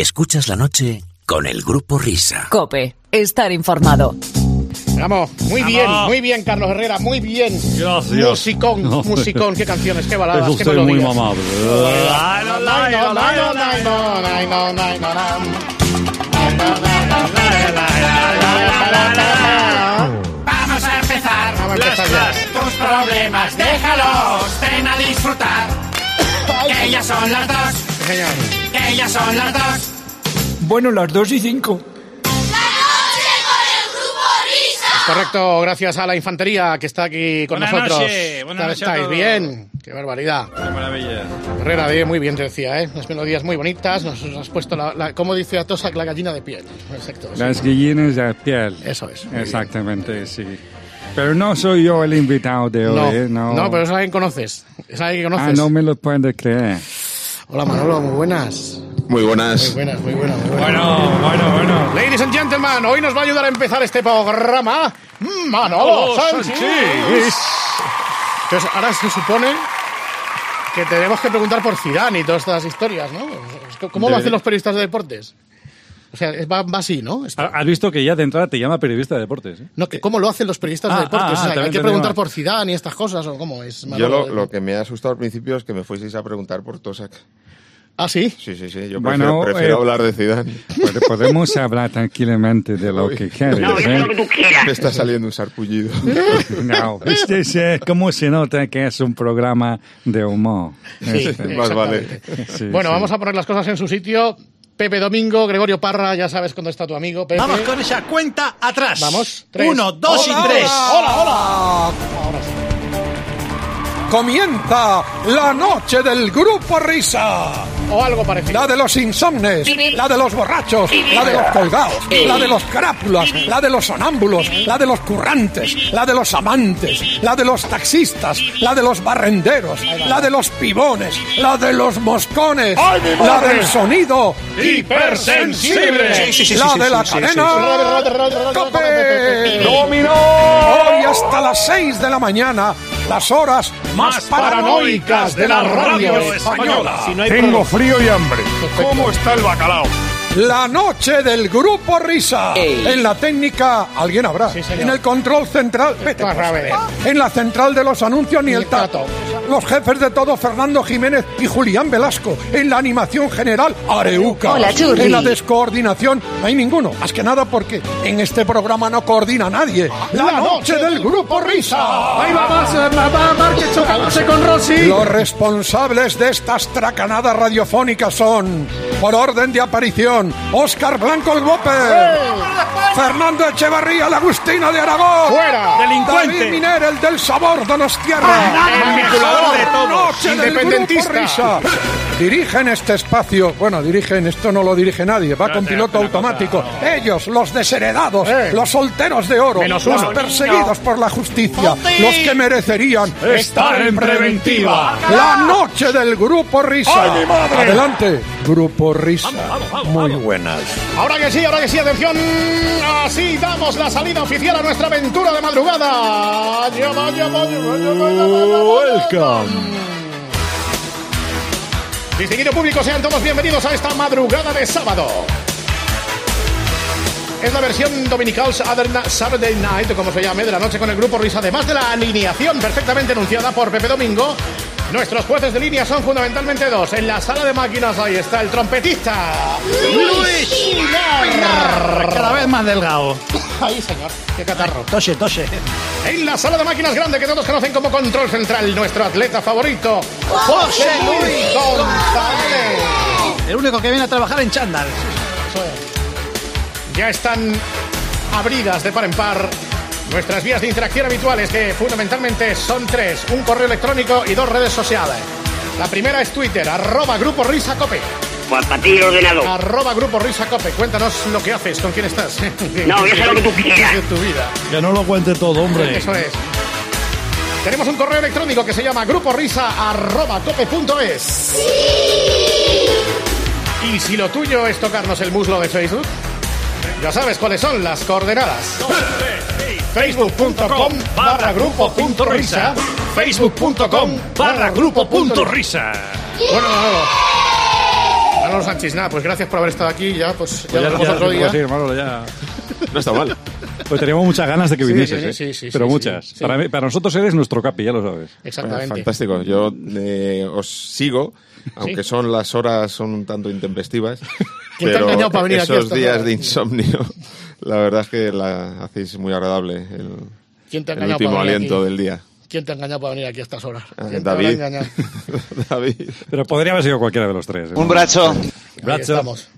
Escuchas la noche con el grupo Risa. Cope, estar informado. Vamos, muy bien, muy bien, Carlos Herrera, muy bien. Gracias. Musicón, No, musicón, qué canciones, qué baladas, Es qué usted muy melodías. mamable. Vamos a empezar. Vamos a empezar ya. Tus problemas, déjalos, ven a disfrutar. Que ya son las dos, Señor. que ya son las dos. Bueno, las dos y cinco. Correcto, gracias a la infantería que está aquí con Buenas nosotros. noches, buenas ¿Tal noches estáis? Bien, qué barbaridad. Qué maravilla. Herrera, bien, muy bien te decía, ¿eh? Las melodías muy bonitas, nos has puesto la, la como dice Atosa, la gallina de piel. Exacto. sí. Las gallinas de piel. Eso es. muy bien. Exactamente, sí. Pero no soy yo el invitado de hoy, No, ¿eh? No, no, pero es alguien que conoces. Es alguien que Ah, conoces. no me lo puede creer. Hola Manolo, muy buenas. Muy buenas. Muy buenas, muy buenas, muy buenas. Bueno, bueno, bueno. Ladies and gentlemen, hoy nos va a ayudar a empezar este programa Manolo Sánchez. Entonces, ahora se supone que tenemos que preguntar por Zidane y todas estas historias, ¿no? ¿Cómo lo hacen los periodistas de deportes? O sea, va, va así, ¿no? Esto. Has visto que ya de entrada te llama periodista de deportes. ¿eh? No, que ¿Cómo lo hacen los periodistas de Ah, deportes? ah, O sea, también hay que preguntar por Zidane y estas cosas, ¿o cómo es? Yo lo, lo que me ha asustado al principio es que me fueseis a preguntar por Tosak. Ah, ¿sí? Sí, sí, sí. Yo Bueno, prefiero, prefiero eh, hablar de Zidane. Pod- Podemos hablar tranquilamente de lo que quieres, ¿eh? Me está saliendo un sarpullido. No, este es eh, cómo se nota que es un programa de humor. Sí, Este, Más vale. sí, Bueno, sí. vamos a poner las cosas en su sitio. Pepe Domingo, Gregorio Parra, ya sabes dónde está tu amigo. Pepe. Vamos con esa cuenta atrás. Vamos, tres. Uno, dos Hola, y tres. Hola, hola. Sí. Comienza la noche del grupo Risa. O algo parecido. La de los insomnes, la de los borrachos, la de los colgados, la de los crápulas, la de los sonámbulos, la de los currantes, la de los amantes, la de los taxistas, la de los barrenderos, la de los pibones, la de los moscones, la del sonido Hipersensible. La de la cadena Cope. Dominó. Hoy hasta las 6 de la mañana, las horas más paranoicas de la radio española. Si no hay Tengo. Frío y hambre. ¿Cómo está el bacalao? La noche del grupo Risa. En la técnica, alguien habrá. Sí, en el control central, vete, pues. ver. En la central de los anuncios, ni el tato. tato. Los jefes de todo, Fernando Jiménez y Julián Velasco. En la animación general, Areuca. Hola, Churri. En la descoordinación, no hay ninguno. Más que nada porque en este programa no coordina nadie. La, noche del grupo Risa. Ahí va, más, va, va, Márquez chocándose con Rossi. Los responsables de estas tracanadas radiofónicas son, por orden de aparición, Óscar Blanco el Bope, Fernando Echevarría, el Agustino de Aragón, Fuera. Delincuente. David Miner, el del sabor de los tierras, de todos. Independentista. Dirigen este espacio, bueno, dirigen, esto no lo dirige nadie, va con piloto automático. Ellos, los desheredados, Eh. los solteros de oro, Menos los uno. perseguidos por la justicia, los que merecerían Estar en preventiva. la noche del Grupo Risa. Adelante, Grupo Risa. Muy buenas. Ahora que sí, ahora que sí, atención. Así damos la salida oficial a nuestra aventura de madrugada. Llama, Distinguido público, sean todos bienvenidos a esta madrugada de sábado. Es la versión dominical Saturday Night, como se llame, de la noche con el grupo Risa. Además de la alineación perfectamente enunciada por Pepe Domingo, nuestros jueces de línea son fundamentalmente dos. En la sala de máquinas ahí está el trompetista Luis. Cada vez más delgado. Ahí, señor, qué catarro. Tose, tose. En la sala de máquinas grande que todos conocen como control central, nuestro atleta favorito, José Luis González. El único que viene a trabajar en chándal. Ya están abridas de par en par nuestras vías de interacción habituales, que fundamentalmente son tres: un correo electrónico y dos redes sociales. La primera es Twitter, arroba Grupo Risa Cope. Pues para ti el ordenador. Arroba Grupo Risa Cope. Cuéntanos lo que haces, con quién estás. No, yo sé lo que tú quieras. De tu vida. Que no lo cuente todo, hombre. Eso es. Tenemos un correo electrónico que se llama gruporisa.cope.es. Y si lo tuyo es tocarnos el muslo de Facebook, ya sabes cuáles son las coordenadas. Facebook.com barra grupo punto risa. Facebook.com barra grupo punto risa. Bueno, Manolo. Manolo Sánchez, nada, pues gracias por haber estado aquí. Ya, pues, ya Pues nos vemos otro pues día. sí, Manolo, ya. No está mal. Pues teníamos muchas ganas de que Sí, vinieses, sí, ¿eh? sí, sí, Pero sí, muchas. sí. Para, mí- para nosotros eres nuestro capi, ya lo sabes. Exactamente. Fantástico. Yo eh, os sigo, aunque son las horas son un tanto intempestivas. ¿Quién te ha pero engañado para venir aquí a esos días de insomnio, la verdad es que la hacéis muy agradable el, ¿Quién te el último aliento aquí? del día. ¿Quién te ha engañado para venir aquí a estas horas? Ah, ¿Quién te David. engañado? David. Pero podría haber sido cualquiera de los tres. ¿eh? Un brazo. Brazo. estamos.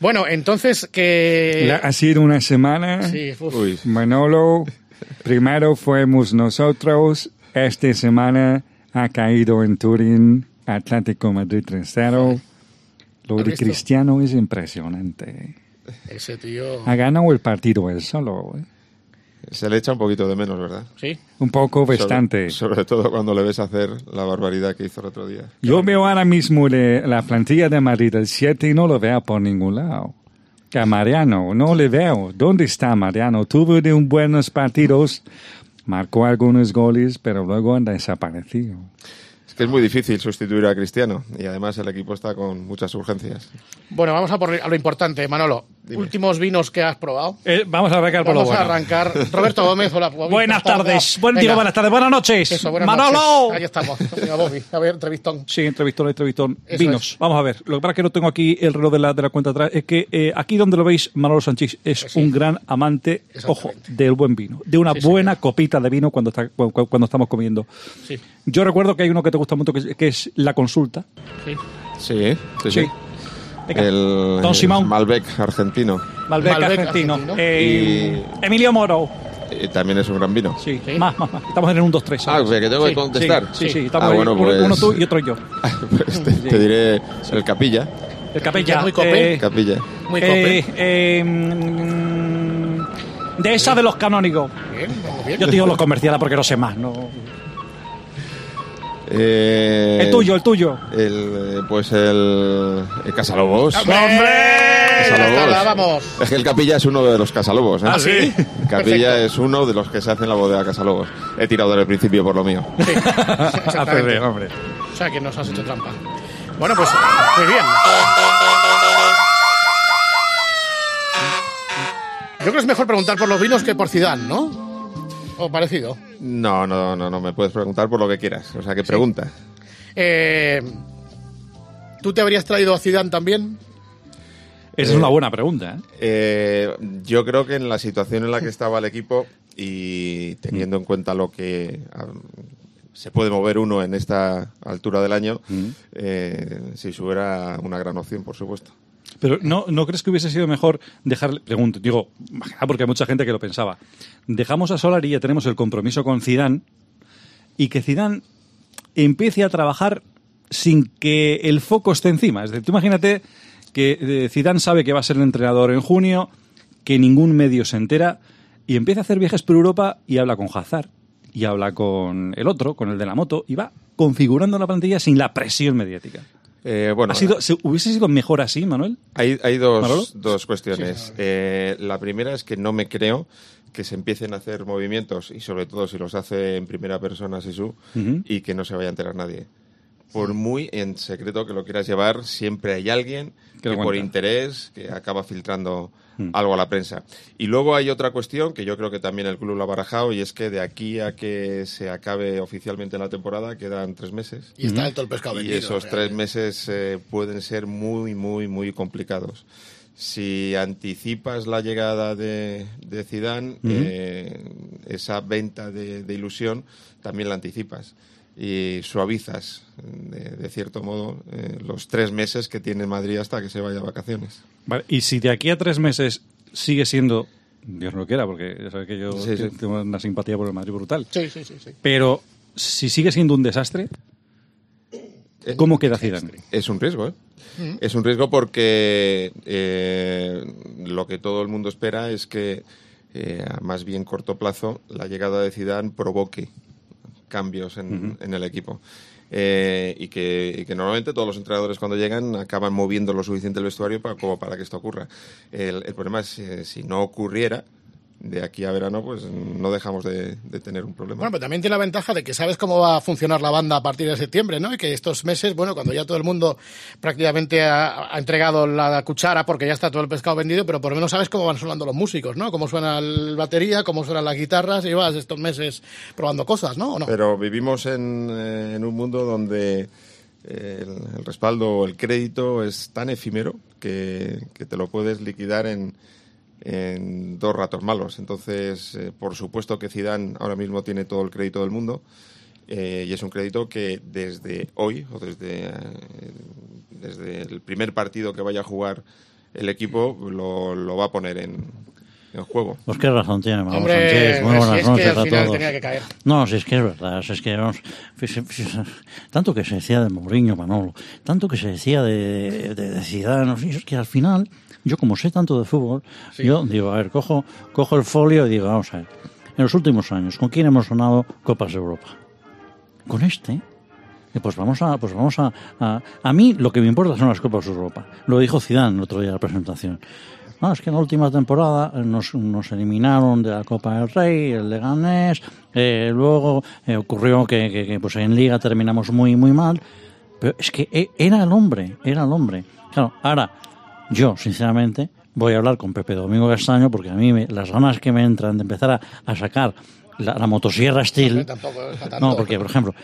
Bueno, entonces que... La- ha sido una semana. Sí. Uy, Manolo, primero fuimos nosotros. Esta semana ha caído en Turín Atlético Madrid 3-0. Lo ¿Has de visto? Cristiano es impresionante. Ese tío... Ha ganado el partido él solo. ¿eh? se le echa un poquito de menos, ¿verdad? Sí. Un poco Sobre- bastante. Sobre, todo cuando le ves hacer la barbaridad que hizo el otro día. Yo veo ahora mismo de la plantilla de Madrid el 7 y no lo veo por ningún lado. Que a Mariano no le veo. ¿Dónde está Mariano? Tuvo de un buenos partidos, marcó algunos goles, pero luego han desaparecido. Es que es muy difícil sustituir a Cristiano y además el equipo está con muchas urgencias. Bueno, vamos a por a lo importante, Manolo. Últimos vinos que has probado. Eh, vamos a arrancar por lo Vamos a bueno. arrancar. Roberto Gómez, hola. Bobby, Buenas tardes. Buen Venga, día, buenas tardes, buenas noches. Eso, buenas Manolo. noches. Ahí estamos. Venga, Bobby. A ver, entrevistón. Sí, entrevistón, entrevistón. Eso Vinos. es. Vamos a ver. Lo que pasa es que no tengo aquí el reloj de la, de la cuenta atrás. Es que eh, aquí donde lo veis, Manolo Sánchez es Sí. un gran amante, ojo, del buen vino. De una Sí, buena copita de vino cuando, está, cu- cu- cuando estamos comiendo. Sí. Yo recuerdo que hay uno que te gusta mucho, que es, que es la consulta. Sí. Sí, sí, sí. El, Don el Simón. Malbec argentino. Malbec, Malbec argentino. argentino. Eh, Emilio Moro. Y también es un gran vino. Sí, Sí. Más, más, más. Estamos en un 2-3. Ah, o sea, que tengo Sí, que contestar. Sí, sí, Sí. estamos Ah, ahí. bueno, uno, pues- uno tú y otro yo. Pues te, te diré el capilla. El capella. Muy copé. eh, Capilla. Muy eh, cope. eh, mm, de esa de los canónigos. Bien, bien. Yo te digo los comerciales porque no sé más. ¿no? Eh, El tuyo, el tuyo. El, eh, pues el, el Casalobos. ¡Hombre! Casalobos. Vamos. Es que el Capilla es uno de los Casalobos. ¿eh? ¿Ah, sí? El Capilla es uno de los que se hace en la bodega Casalobos. He tirado desde el principio por lo mío. Exactamente. hombre. O sea, que nos has hecho trampa. Bueno, pues muy bien. Yo creo que es mejor preguntar por los vinos que por Zidane, ¿no? O parecido. No, no, no, no. Me puedes preguntar por lo que quieras. O sea, que pregunta. Eh, ¿Tú te habrías traído a Zidane también? Esa es una buena pregunta. ¿eh? Eh, yo creo que en la situación en la que estaba el equipo y teniendo en cuenta lo que se puede mover uno en esta altura del año, eh, si fuera una gran opción, por supuesto. Pero ¿no, ¿no crees que hubiese sido mejor dejarle, pregunto, digo, porque hay mucha gente que lo pensaba, dejamos a Solari y ya tenemos el compromiso con Zidane y que Zidane empiece a trabajar sin que el foco esté encima. Es decir, tú imagínate que eh, Zidane sabe que va a ser el entrenador en junio, que ningún medio se entera y empieza a hacer viajes por Europa y habla con Hazard y habla con el otro, con el de la moto y va configurando la plantilla sin la presión mediática. Eh, bueno, ¿Ha sido, se- ¿Hubiese sido mejor así, Manuel? Hay, dos, dos cuestiones. Eh, la primera es que no me creo que se empiecen a hacer movimientos, y sobre todo si los hace en primera persona Sisu, Ujú. y que no se vaya a enterar nadie. Por muy en secreto que lo quieras llevar, siempre hay alguien Que por interés que acaba filtrando Mm. algo a la prensa. Y luego hay otra cuestión que yo creo que también el club lo ha barajado y es que de aquí a que se acabe oficialmente la temporada quedan tres meses. Y está todo el pescado Y vendido, esos tres meses eh, pueden ser muy, muy, muy complicados. Si anticipas la llegada de, de Zidane, eh, esa venta de, de ilusión también la anticipas y suavizas, de, de cierto modo, eh, los tres meses que tiene Madrid hasta que se vaya a vacaciones. Vale, y si de aquí a tres meses sigue siendo, Dios no lo quiera, porque ya sabes que yo Sí, sí. tengo una simpatía por el Madrid brutal, Sí, sí, sí. sí. pero si sigue siendo un desastre, ¿cómo queda Zidane? Es un riesgo, ¿eh? Es un riesgo porque eh, lo que todo el mundo espera es que eh, a más bien corto plazo la llegada de Zidane provoque cambios en, en el equipo. Eh, y, que, y que normalmente todos los entrenadores cuando llegan acaban moviendo lo suficiente el vestuario para, como para que esto ocurra. El, el problema es eh, si no ocurriera, de aquí a verano, pues no dejamos de, de, tener un problema. Bueno, pero también tiene la ventaja de que sabes cómo va a funcionar la banda a partir de septiembre, ¿no? Y que estos meses, bueno, cuando ya todo el mundo prácticamente ha, ha, entregado la cuchara porque ya está todo el pescado vendido, pero por lo menos sabes cómo van sonando los músicos, ¿no? Cómo suena la batería, cómo suenan las guitarras, y vas estos meses probando cosas, ¿no? ¿O no? Pero vivimos en, eh, en un mundo donde el, el respaldo o el crédito es tan efímero que, que te lo puedes liquidar en en dos ratos malos. Entonces, eh, por supuesto que Zidane ahora mismo tiene todo el crédito del mundo eh, y es un crédito que desde hoy o desde, eh, desde el primer partido que vaya a jugar el equipo lo, lo va a poner en, en juego. Pues qué razón tiene, Hombre, Sánchez. Muy buenas si es noches que al a final todos. tenía que caer. No, si es que es verdad, si es que vamos, tanto que se decía de Mourinho, Manolo, tanto que se decía de, de, de Zidane, es que al final, yo como sé tanto de fútbol, yo digo, a ver, cojo, cojo el folio y digo, vamos a ver, en los últimos años, ¿con quién hemos ganado Copas de Europa? Con este. Pues vamos a, pues vamos a, a, a mí lo que me importa son las Copas de Europa. Lo dijo Zidane el otro día en la presentación. No, es que en la última temporada nos, nos eliminaron de la Copa del Rey, el Leganés, eh, luego eh, ocurrió que, que- que, pues en Liga terminamos muy, muy mal, pero es que e- era el hombre, era el hombre. Claro, ahora, yo, sinceramente, voy a hablar con Pepe Domingo Castaño porque a mí me- las ganas que me entran de empezar a, a sacar la, la motosierra Steel... No, porque, por ejemplo,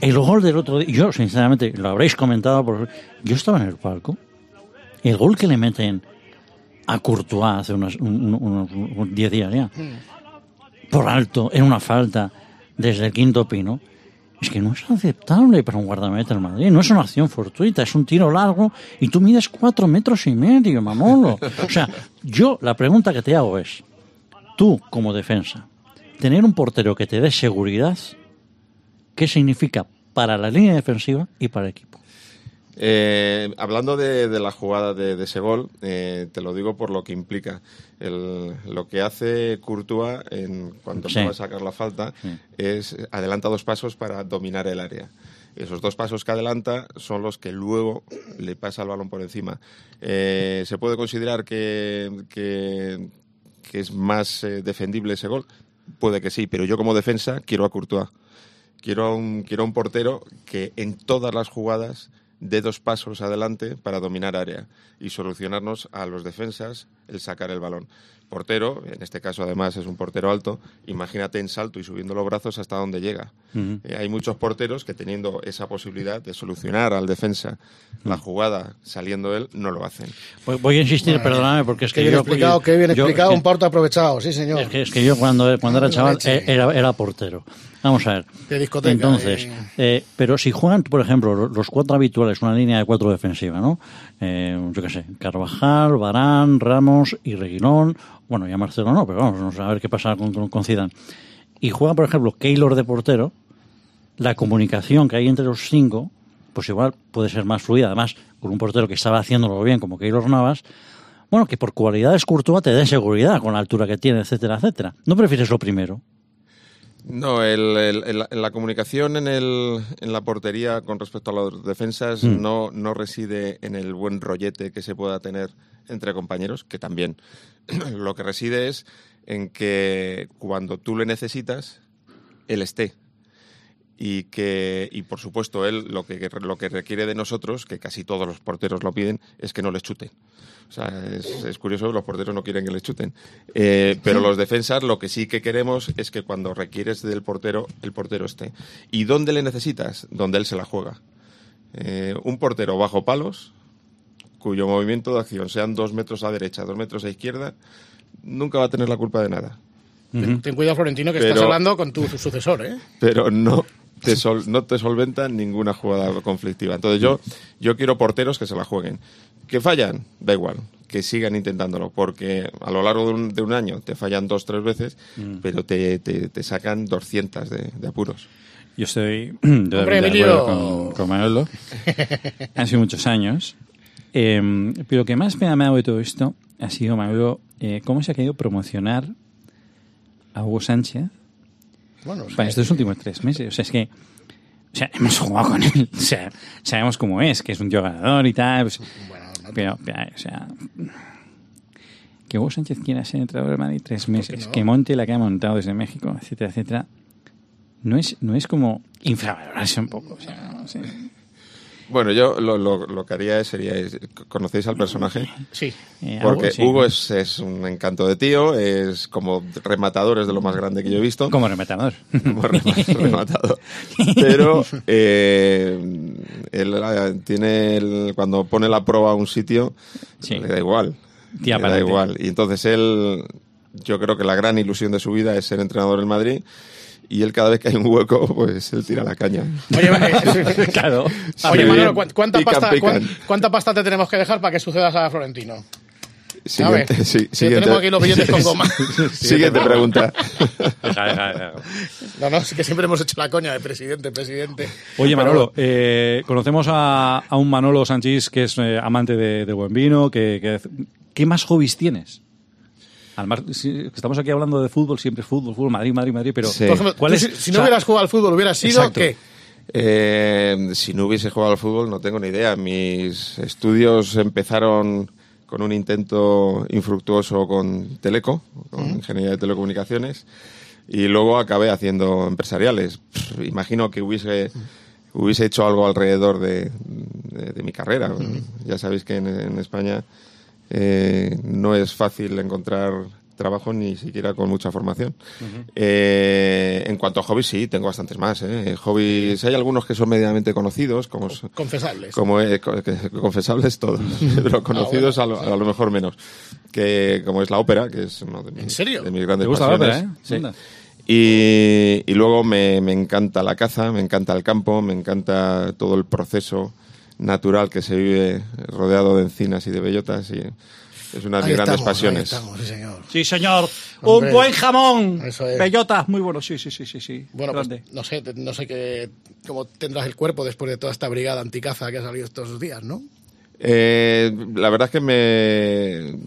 el gol del otro día, yo, sinceramente, lo habréis comentado, por, yo estaba en el palco, el gol que le meten a Courtois hace unos, un- un- unos- unos 10 días ya, por alto, en una falta, desde el quinto pino, es que no es aceptable para un guardameta en Madrid, no es una acción fortuita, es un tiro largo y tú mides cuatro metros y medio, mamolo. O sea, yo la pregunta que te hago es, tú como defensa, tener un portero que te dé seguridad, ¿qué significa para la línea defensiva y para el equipo? Eh, hablando de, de la jugada de, de ese gol, eh, te lo digo por lo que implica. El- lo que hace Courtois en, cuando Sí. va a sacar la falta es adelanta dos pasos para dominar el área. Esos dos pasos que adelanta son los que luego le pasa el balón por encima. Eh, ¿Se puede considerar que, que, que es más defendible ese gol? Puede que sí, pero yo como defensa quiero a Courtois. Quiero a un, quiero a un portero que en todas las jugadas dé dos pasos adelante para dominar área y solucionarnos a los defensas el sacar el balón. Portero, en este caso además es un portero alto, imagínate en salto y subiendo los brazos hasta donde llega. Eh, hay muchos porteros que teniendo esa posibilidad de solucionar al defensa la jugada saliendo él, no lo hacen. Voy, voy a insistir, perdóname, porque es Qué que bien yo... explicado, qué bien yo- explicado, que- un porto aprovechado, sí señor. Es que, es que yo cuando, cuando era chaval eh, era, era portero. Vamos a ver. De discoteca, Entonces, eh. eh, pero si juegan, por ejemplo, lo- los cuatro habituales, una línea de cuatro defensiva, ¿no? Eh, yo qué sé, Carvajal, Barán, Ramos y Reguilón. Bueno, ya Marcelo no, pero vamos, vamos a ver qué pasa con, con, con Zidane. Y juega, por ejemplo, Keylor de portero. La comunicación que hay entre los cinco, pues igual puede ser más fluida. Además, con un portero que estaba haciéndolo bien, como Keylor Navas, bueno, que por cualidades Courtois te dé seguridad con la altura que tiene, etcétera, etcétera. ¿No prefieres lo primero? No, el- el- el- la- comunicación en, el, en la portería con respecto a las defensas Mm. no, no reside en el buen rollete que se pueda tener entre compañeros, que también. Lo que reside es en que cuando tú le necesitas, él esté. Y que, y por supuesto, él lo que, lo que requiere de nosotros, que casi todos los porteros lo piden, es que no les chuten. O sea, es, es curioso, los porteros no quieren que les chuten. Eh, pero los defensas lo que sí que queremos es que cuando requieres del portero, el portero esté. ¿Y dónde le necesitas? Donde él se la juega. Eh, un portero bajo palos, cuyo movimiento de acción sean dos metros a derecha, dos metros a izquierda, nunca va a tener la culpa de nada. Ten cuidado, Florentino, que Pero- estás hablando con tu sucesor, ¿eh? pero no te, sol- no te solventa ninguna jugada conflictiva. Entonces yo, yo quiero porteros que se la jueguen. Que fallan, da igual, que sigan intentándolo, porque a lo largo de un, de un año te fallan dos, tres veces, pero te, te- te sacan 200 de, de apuros. Yo estoy de, Hombre, de Emilio. acuerdo con, con Manolo. Han sido muchos años. Eh, pero lo que más me ha dado de todo esto ha sido, Manolo, eh, cómo se ha querido promocionar a Hugo Sánchez Bueno, para estos últimos tres meses. O sea, es que o sea, hemos jugado con él. O sea, sabemos cómo es, que es un tío ganador y tal. pues, pero, pero, o sea, que Hugo Sánchez quiera ser entrenador del Madrid tres meses, que monte la que ha montado desde México, etcétera, etcétera, no es, no es como infravalorarse un poco. O sea, no sé. Bueno, yo lo, lo, lo que haría sería... ¿Conocéis al personaje? Sí. Eh, Porque sí. Hugo es, es un encanto de tío, es como rematador, es de lo más grande que yo he visto. Como rematador. Como rema- rematador. Pero eh, él eh, tiene el- cuando pone la prueba a un sitio, Sí. le da igual. Tía, le da igual. Y entonces él, yo creo que la gran ilusión de su vida es ser entrenador en Madrid. Y él cada vez que hay un hueco, pues él tira la caña. Oye, eh, claro. Oye. Manolo, ¿cuán- ¿cuánta, Pican, pasta, pican. ¿cuánta pasta te tenemos que dejar para que sucedas a Florentino? Siguiente, sí, siguiente. tenemos aquí los billetes con goma. Siguiente pregunta. No, no, es que siempre hemos hecho la coña de presidente, presidente. Oye, Manolo, eh, conocemos a, a un Manolo Sánchez que es eh, amante de, de buen vino. Que, que- ¿Qué más hobbies tienes? Al mar- si- estamos aquí hablando de fútbol, siempre fútbol, fútbol, Madrid, Madrid, Madrid, pero Sí. Por ejemplo, ¿cuál tú es? si, no sea, hubieras jugado al fútbol, hubieras sido Exacto. ¿qué? Eh, si no hubiese jugado al fútbol, no tengo ni idea. Mis estudios empezaron con un intento infructuoso con Teleco, con Ingeniería de Telecomunicaciones, y luego acabé haciendo empresariales. Pff, imagino que hubiese, hubiese hecho algo alrededor de, de- de mi carrera. Ya sabéis que en, en España eh, no es fácil encontrar trabajo ni siquiera con mucha formación. Eh, en cuanto a hobbies, sí, tengo bastantes más. ¿eh? Hobbies, hay algunos que son medianamente conocidos, como, Confesables. como eh, confesables todos, pero conocidos a, lo, a lo mejor menos. Que como es la ópera, que es uno de mis, ¿En serio? de mis grandes ¿Te gusta la ópera, eh? Sí. Y, y luego me, me encanta la caza, me encanta el campo, me encanta todo el proceso natural que se vive rodeado de encinas y de bellotas y es una de mis grandes pasiones. estamos, sí, señor. Sí, señor. Hombre. Un buen jamón. Eso es. Bellota, muy bueno. Sí, sí, sí, sí. sí. Bueno, pues no sé, no sé qué, cómo tendrás el cuerpo después de toda esta brigada anticaza que ha salido estos días, ¿no? Eh, la verdad es que me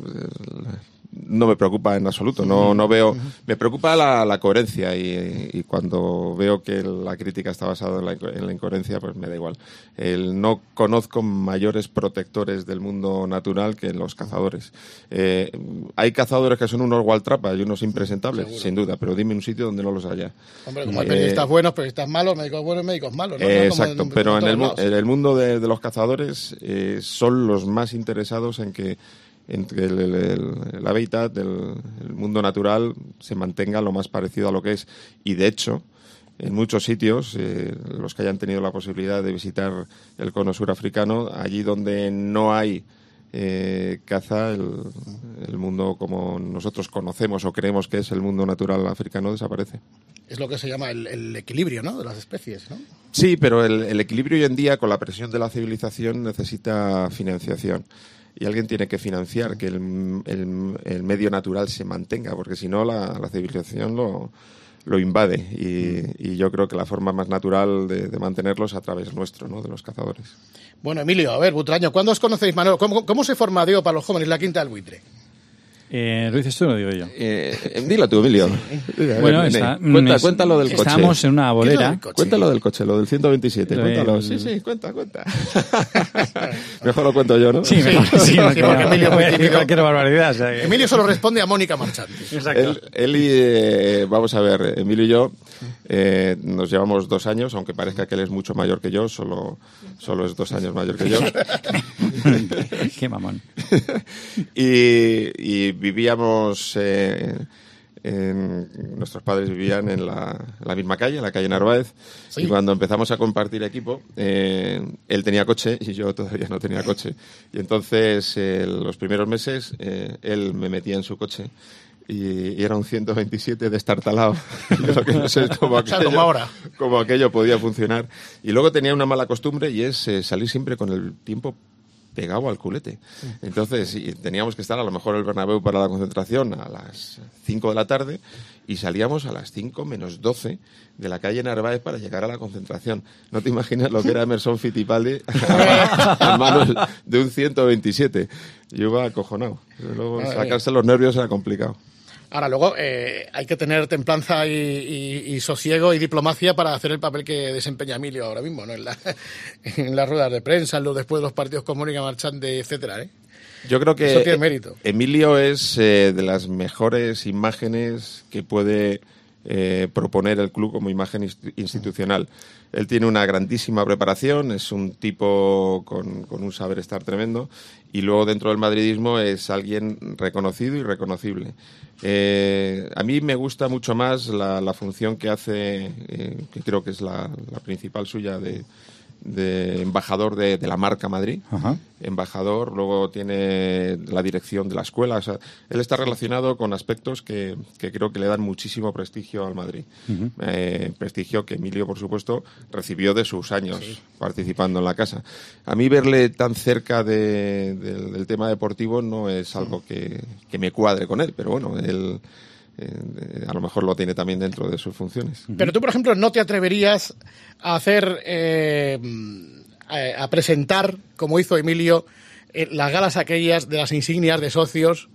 no me preocupa en absoluto. No, no veo. Me preocupa la, la coherencia y, y cuando veo que la crítica está basada en la, en la incoherencia, pues me da igual. El, no conozco mayores protectores del mundo natural que los cazadores. Eh, hay cazadores que son unos gualtrapas y unos impresentables, sin duda, pero dime un sitio donde no los haya. Hombre, como hay Eh, periodistas buenos, periodistas malos, médicos buenos, médicos malos, ¿no? Eh, exacto, pero en todos el, mu- lados. en el mundo de, de los cazadores eh, son los más interesados en que, en que el, el- el- el hábitat, el, mundo natural, se mantenga lo más parecido a lo que es. Y de hecho, en muchos sitios, eh, los que hayan tenido la posibilidad de visitar el cono surafricano, allí donde no hay eh, caza, el, el mundo como nosotros conocemos o creemos que es el mundo natural africano desaparece. Es lo que se llama el, el equilibrio, ¿no? De las especies, ¿no? Sí, pero el, el equilibrio hoy en día con la presión de la civilización necesita financiación. Y alguien tiene que financiar que el, el- medio natural se mantenga, porque si no la, la civilización lo, lo invade. Y, y yo creo que la forma más natural de, de mantenerlo es a través nuestro, ¿no? de los cazadores. Bueno, Emilio, a ver, Butraño, ¿cuándo os conocéis, Manolo? ¿Cómo, cómo se forma, digo, para los jóvenes la quinta del buitre? Eh, ¿Lo dices tú o lo digo yo? Eh, dilo tú, Emilio. Diga, Bueno, está- cuenta, es- cuéntalo del coche. estábamos en una bolera. Cuéntalo del coche, lo del 127. Lo Cuéntalo. del- Sí, sí, cuenta, cuenta. Mejor lo cuento yo, ¿no? Sí, mejor, sí, sí, porque Emilio es típico. cualquier barbaridad. o sea que- Emilio solo responde a Mónica Marchante. Exacto. Él, él y, eh, vamos a ver, Emilio y yo eh, nos llevamos dos años, aunque parezca que él es mucho mayor que yo, solo, solo es dos años mayor que yo. Qué mamón. y, y vivíamos, eh, en- nuestros padres vivían en la, en la misma calle, en la calle Narváez, Sí. y cuando empezamos a compartir equipo, eh, él tenía coche y yo todavía no tenía coche. Y entonces, eh, los primeros meses, eh, él me metía en su coche. Y, y era un 127 destartalado. Yo lo que no sé es cómo O sea, aquello, como ahora. cómo aquello podía funcionar. Y luego tenía una mala costumbre y es eh, salir siempre con el tiempo pegado al culete. Entonces, teníamos que estar a lo mejor el Bernabéu para la concentración a las 5 de la tarde y salíamos a las 5 menos 12 de la calle Narváez para llegar a la concentración. No te imaginas lo que era Emerson Fittipaldi a manos de un 127. Yo iba acojonado. Luego sacarse los nervios era complicado. Ahora, luego, eh, hay que tener templanza y, y- y sosiego y diplomacia para hacer el papel que desempeña Emilio ahora mismo, ¿no? En, la- en las ruedas de prensa, en lo después de los partidos con Mónica Marchante, etcétera, ¿eh? Yo creo que Eso tiene mérito. Emilio es eh, de las mejores imágenes que puede eh, proponer el club como imagen inst- institucional. Él tiene una grandísima preparación, es un tipo con, un saber estar tremendo y luego dentro del madridismo es alguien reconocido y reconocible. Eh, a mí me gusta mucho más la, la función que hace, eh, que creo que es la, la principal suya de, de embajador de, de la marca Madrid Ajá. embajador, luego tiene la dirección de la escuela. O sea, él está relacionado con aspectos que, que creo que le dan muchísimo prestigio al Madrid. Eh, prestigio que Emilio, por supuesto, recibió de sus años participando en la casa. A mí verle tan cerca de- del, del tema deportivo no es algo que, que me cuadre con él, pero bueno, él eh, a lo mejor lo tiene también dentro de sus funciones. Pero tú, por ejemplo, no te atreverías a hacer, eh, a, a presentar, como hizo Emilio, eh, las galas aquellas de las insignias de socios.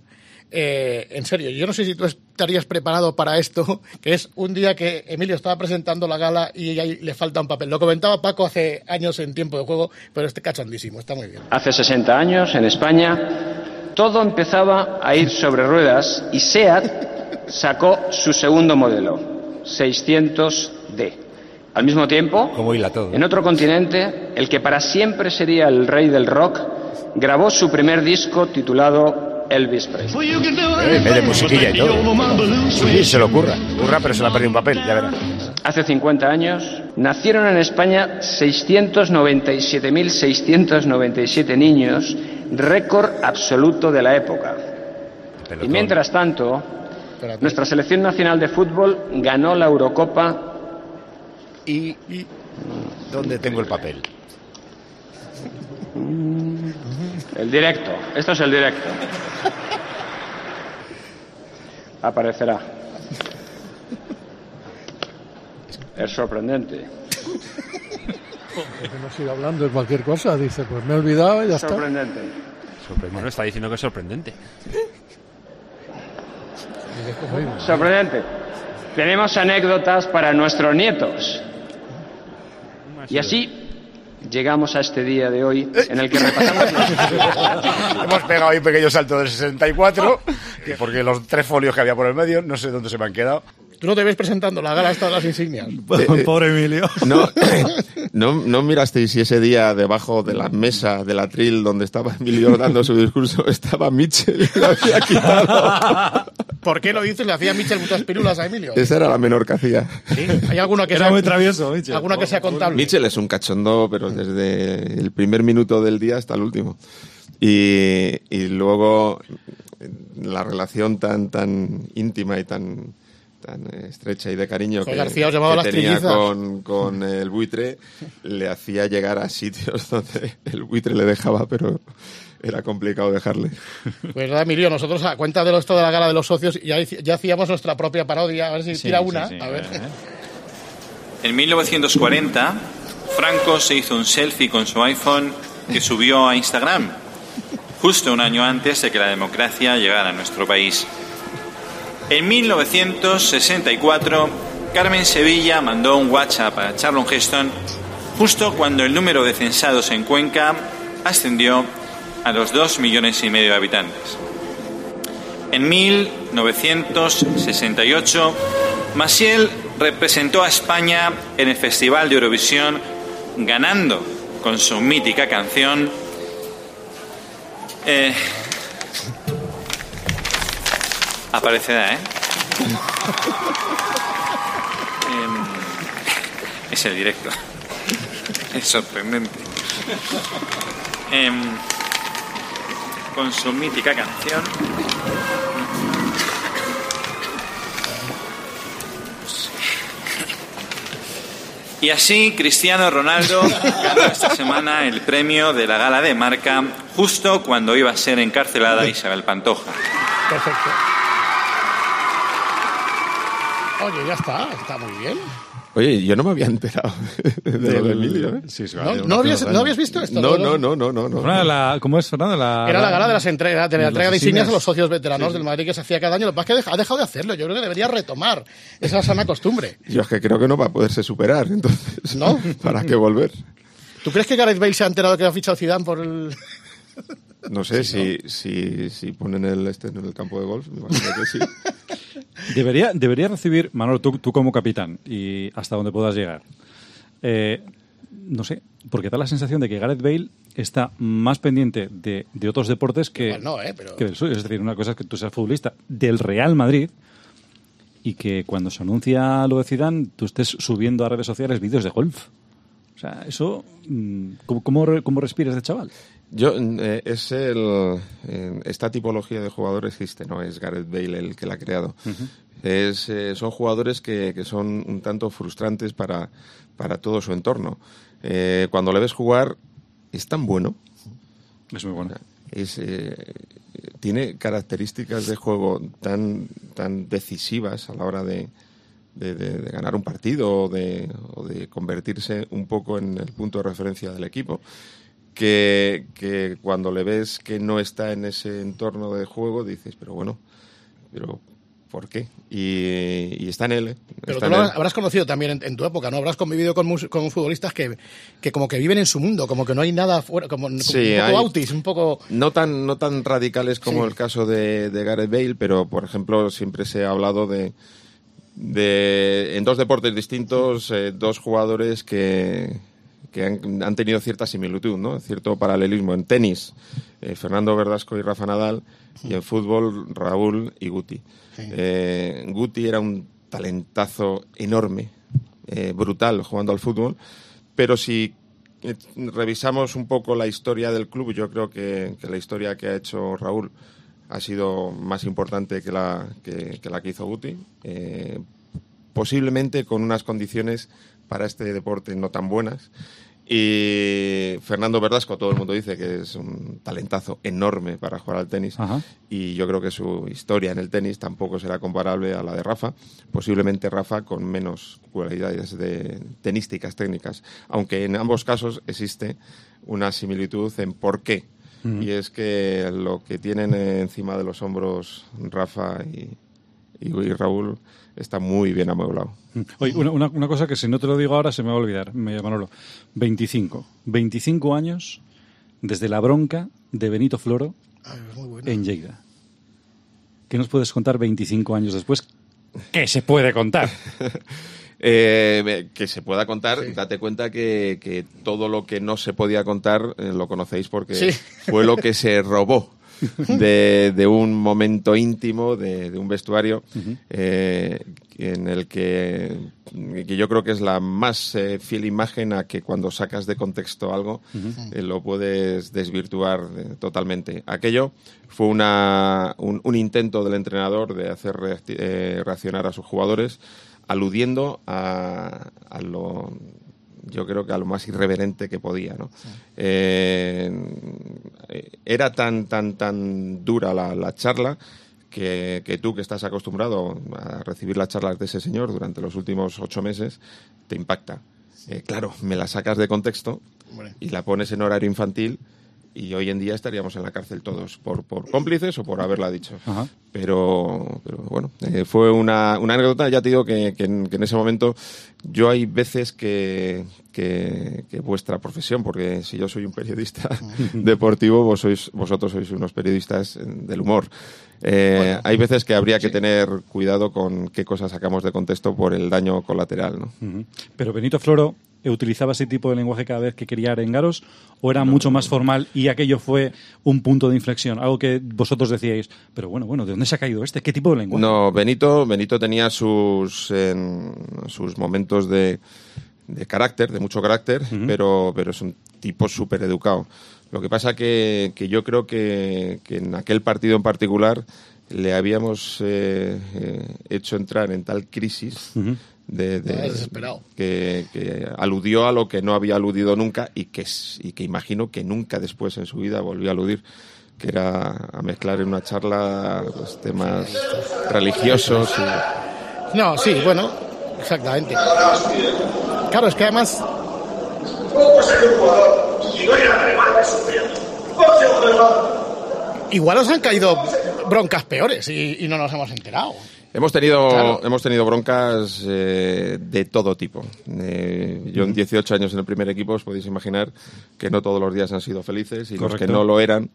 Eh, en serio, yo no sé si tú estarías preparado para esto, que es un día que Emilio estaba presentando la gala y ahí le falta un papel. Lo comentaba Paco hace años en tiempo de juego, pero este cachondísimo, está muy bien. Hace 60 años, en España, todo empezaba a ir sobre ruedas y SEAT sacó su segundo modelo, 600D. Al mismo tiempo, en otro continente, el que para siempre sería el rey del rock, grabó su primer disco titulado Elvis Presley. Eh, vez de musiquilla y todo. Sí, se lo ocurra. Curra, pero se le ha perdido un papel, ya verá. Hace 50 años nacieron en España 697.697 niños, récord absoluto de la época. Y mientras tanto, nuestra selección nacional de fútbol ganó la Eurocopa y, ¿Dónde tengo el papel? el directo. Esto es el directo. Aparecerá. Es sorprendente. No sigue hablando de cualquier cosa. Dice, pues me he olvidado y ya está. Sorprendente. Bueno, está diciendo que es sorprendente. Sorprendente. Tenemos anécdotas para nuestros nietos. Y así llegamos a este día de hoy en el que repasamos Hemos pegado ahí un pequeño salto del 64, que porque los tres folios que había por el medio, no sé dónde se me han quedado. Tú no te ves presentando la gala esta de las insignias. Pobre Emilio. No, no, no mirasteis si ese día debajo de la mesa del atril donde estaba Emilio dando su discurso estaba Mitchell y lo había quitado. ¿Por qué lo dices? Le hacía Michel muchas pílulas a Emilio. Esa era la menor que hacía. ¿Hay alguna que Era sea, muy travieso, Michel. alguna que sea contable? Mitchell es un cachondo, pero desde el primer minuto del día hasta el último. Y, y luego la relación tan tan íntima y tan tan estrecha y de cariño que, García os llamaba que las tenía trillizas. con, con el buitre le hacía llegar a sitios donde el buitre le dejaba, pero era complicado dejarle. Pues verdad, Emilio, nosotros a cuenta de lo esto de la gala de los socios ya, ya hacíamos nuestra propia parodia. A ver si Sí, tira sí, una. sí, a ver. En 1940, Franco se hizo un selfie con su iPhone que subió a Instagram, justo un año antes de que la democracia llegara a nuestro país. En 1964, Carmen Sevilla mandó un WhatsApp a Charlon Heston justo cuando el número de censados en Cuenca ascendió a los 2 millones y medio de habitantes. En 1968, Maciel representó a España en el Festival de Eurovisión, ganando con su mítica canción. eh, aparecerá, ¿eh? Em, es el directo. Es sorprendente. Em, con su mítica canción. Y así Cristiano Ronaldo ganó esta semana el premio de la gala de marca justo cuando iba a ser encarcelada Isabel Pantoja. Perfecto. Oye, ya está, está muy bien. Oye, yo no me había enterado de lo de Emilio. ¿eh? Sí, sí, ¿No, vale, no habías. ¿No habías visto esto? No, no, no, no, no, no. La- ¿Cómo es, Fernando? La, Era la gala de las entregas, de la entrega de insignias a los socios veteranos del Madrid que se hacía cada año. Lo que pasa es que ha dejado de hacerlo. Yo creo que debería retomar esa sana costumbre. Yo es que creo que no va a poderse superar, entonces. ¿No? ¿Para qué volver? ¿Tú crees que Gareth Bale se ha enterado que ha fichado Zidane por el...? No sé si, si, si ponen el este en el campo de golf, me imagino que sí. Debería, debería recibir, Manolo, tú, tú como capitán y hasta donde puedas llegar. Eh, no sé, porque da la sensación de que Gareth Bale está más pendiente de, de otros deportes que, Igual no, ¿eh? Pero- que del suyo. Es decir, una cosa es que tú seas futbolista del Real Madrid y que cuando se anuncia lo de Zidane tú estés subiendo a redes sociales vídeos de golf. O sea, eso, mm, ¿cómo, cómo, cómo respiras de chaval? Yo, eh, es el, eh, esta tipología de jugador existe, no es Gareth Bale el que la ha creado. Es, eh, son jugadores que, que son un tanto frustrantes para, para todo su entorno. Cuando le ves jugar, es tan bueno. Es muy bueno. Es, eh, tiene características de juego tan, tan decisivas a la hora de, de- de- de ganar un partido o de, o de convertirse un poco en el punto de referencia del equipo. Que, que cuando le ves que no está en ese entorno de juego, dices, pero bueno, pero ¿por qué? Y, y está en él. ¿eh? Pero tú lo habrás conocido también en, en tu época, ¿no? Habrás convivido con, con futbolistas que, que como que viven en su mundo, como que no hay nada fuera, como, como Sí, un poco hay- autis, un poco... No tan, no tan radicales como Sí. el caso de, de Gareth Bale, pero por ejemplo siempre se ha hablado de, de en dos deportes distintos, eh, dos jugadores que, que han, han tenido cierta similitud, ¿no? cierto paralelismo. En tenis, eh, Fernando Verdasco y Rafa Nadal, y en fútbol, Raúl y Guti. Eh, Guti era un talentazo enorme, eh, brutal jugando al fútbol, pero si revisamos un poco la historia del club, yo creo que, que la historia que ha hecho Raúl ha sido más importante que la que, que la que hizo Guti. Posiblemente con unas condiciones para este deporte no tan buenas. Y Fernando Verdasco, todo el mundo dice que es un talentazo enorme para jugar al tenis. Y yo creo que su historia en el tenis tampoco será comparable a la de Rafa. Posiblemente Rafa con menos cualidades de tenísticas técnicas. Aunque en ambos casos existe una similitud en por qué. Y es que lo que tienen encima de los hombros Rafa y, y, y Raúl está muy bien amueblado. Oye, una, una- una cosa que si no te lo digo ahora se me va a olvidar, me Manolo. 25. 25 años desde la bronca de Benito Floro en Lleida. ¿Qué nos puedes contar 25 años después? ¿Qué se puede contar? Eh, que se pueda contar, date cuenta que, que todo lo que no se podía contar eh, lo conocéis porque Sí. fue lo que se robó de, de un momento íntimo, de, de un vestuario eh, en el que, que yo creo que es la más eh, fiel imagen a que cuando sacas de contexto algo eh, lo puedes desvirtuar eh, totalmente. Aquello fue una, un, un intento del entrenador de hacer reaccionar a sus jugadores aludiendo a, a lo yo creo que a lo más irreverente que podía ¿no? Eh, era tan tan tan dura la, la charla que, que tú que estás acostumbrado a recibir las charlas de ese señor durante los últimos ocho meses te impacta. Eh, claro me la sacas de contexto y la pones en horario infantil y hoy en día estaríamos en la cárcel todos por, por cómplices o por haberla dicho. Pero, pero bueno, eh, fue una, una anécdota, ya te digo que, que en, que en ese momento yo hay veces que, que, que vuestra profesión, porque si yo soy un periodista deportivo, vos sois, vosotros sois unos periodistas eh, del humor. Eh, hay veces que habría que tener cuidado con qué cosas sacamos de contexto por el daño colateral, ¿no? Pero Benito Floro eh, utilizaba ese tipo de lenguaje cada vez que quería arengaros o era mucho más formal y aquello fue un punto de inflexión, algo que vosotros decíais, pero bueno, bueno, ¿de dónde se ha caído este? ¿Qué tipo de lenguaje? No, Benito, Benito tenía sus, en- sus momentos de, de carácter, de mucho carácter, pero, pero es un tipo súper educado. Lo que pasa que, que yo creo que, que en aquel partido en particular le habíamos eh, eh, hecho entrar en tal crisis de, desesperado. que, que aludió a lo que no había aludido nunca y que, es- y que imagino que nunca después en su vida volvió a aludir que era a mezclar en una charla pues, temas religiosos y, No, sí, bueno, exactamente. Claro, es que además igual os han caído broncas peores y, y no nos hemos enterado. Hemos tenido, Claro. hemos tenido broncas eh, de todo tipo. Eh, yo en 18 años en el primer equipo os podéis imaginar que no todos los días han sido felices y los Correcto. que no lo eran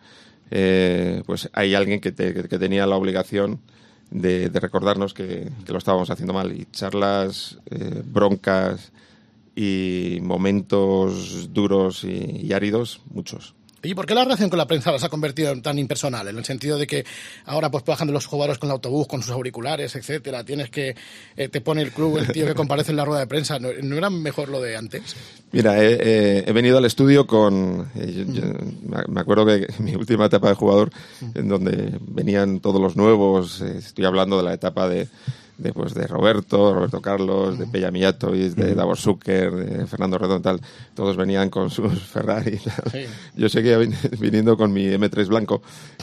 eh, pues hay alguien que, te- que tenía la obligación de, de recordarnos que, que lo estábamos haciendo mal. Y charlas, eh, broncas y momentos duros y, y áridos, muchos. ¿Y por qué la relación con la prensa se ha convertido en tan impersonal? En el sentido de que ahora pues bajan de los jugadores con el autobús, con sus auriculares, etcétera. Tienes que eh, te pone el club, el tío que comparece en la rueda de prensa. ¿No, no era mejor lo de antes? Mira, he, he venido al estudio con. eh, yo- yo- me- me acuerdo que mi última etapa de jugador, en donde venían todos los nuevos, eh, estoy hablando de la etapa de. De, pues, de Roberto, Roberto Carlos, de Pella Mijatovic, de Davor Zucker, de Fernando Redondo, tal, todos venían con sus Ferrari. Yo seguía vin- viniendo con mi M3 blanco,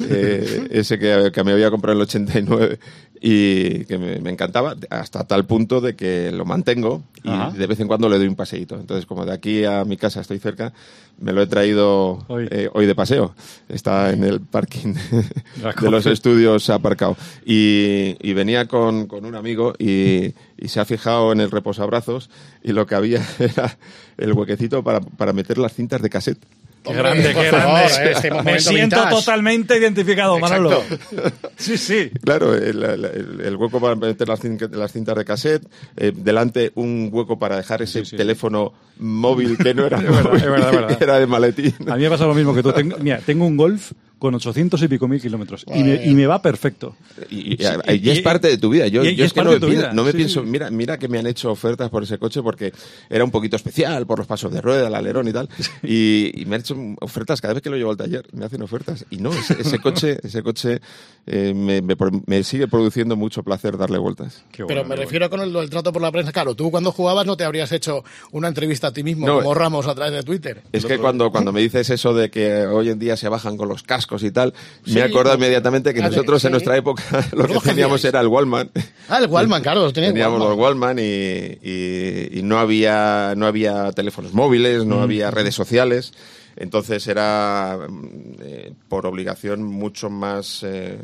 eh, ese que, que me había comprado en el 89 y que me, me encantaba, hasta tal punto de que lo mantengo y Ajá. de vez en cuando le doy un paseíto. Entonces, como de aquí a mi casa estoy cerca, me lo he traído Hoy. eh, hoy de paseo. Está en el parking de los estudios aparcado. Y, y venía con, con un amigo y, y se ha fijado en el reposabrazos y lo que había era el huequecito para, para meter las cintas de cassette. Qué grande, qué favor, grande. eh, este Me momento siento vintage. totalmente identificado, Manolo. Sí, sí. Claro, el, el- el hueco para meter las, las cintas de cassette, eh, delante un hueco para dejar ese teléfono móvil que no era Es verdad, móvil, es verdad, es verdad. que era de maletín. A mí me pasa lo mismo que tú. Tengo, mira, tengo un Golf con 800 y pico mil kilómetros y me, y me va perfecto. Y, y- Sí, y es parte de tu vida. Yo, y- y yo es es que no me, tu pi- vida. no me Sí, pienso, sí. mira, mira que me han hecho ofertas por ese coche porque era un poquito especial por los pasos de rueda, el alerón y tal. Y, y me han hecho ofertas cada vez que lo llevo al taller, me hacen ofertas. Y no, ese, ese coche, ese coche eh, me, me pro- me sigue produciendo mucho placer darle vueltas. Pero me refiero con el, el trato por la prensa. Claro, tú cuando jugabas no te habrías hecho una entrevista a ti mismo No, como eh, Ramos a través de Twitter. Es que cuando, cuando me dices eso de que hoy en día se bajan con los cascos y tal, Sí, me pues, inmediatamente que vale, nosotros sí. en nuestra época lo que ¿Vosotros qué teníamos era el Wallman. Ah, el Wallman, claro, los Teníamos Wallman. los Wallman y, y- y no había no había teléfonos móviles, no Mm. había redes sociales. Entonces era mm, eh, por obligación mucho más eh,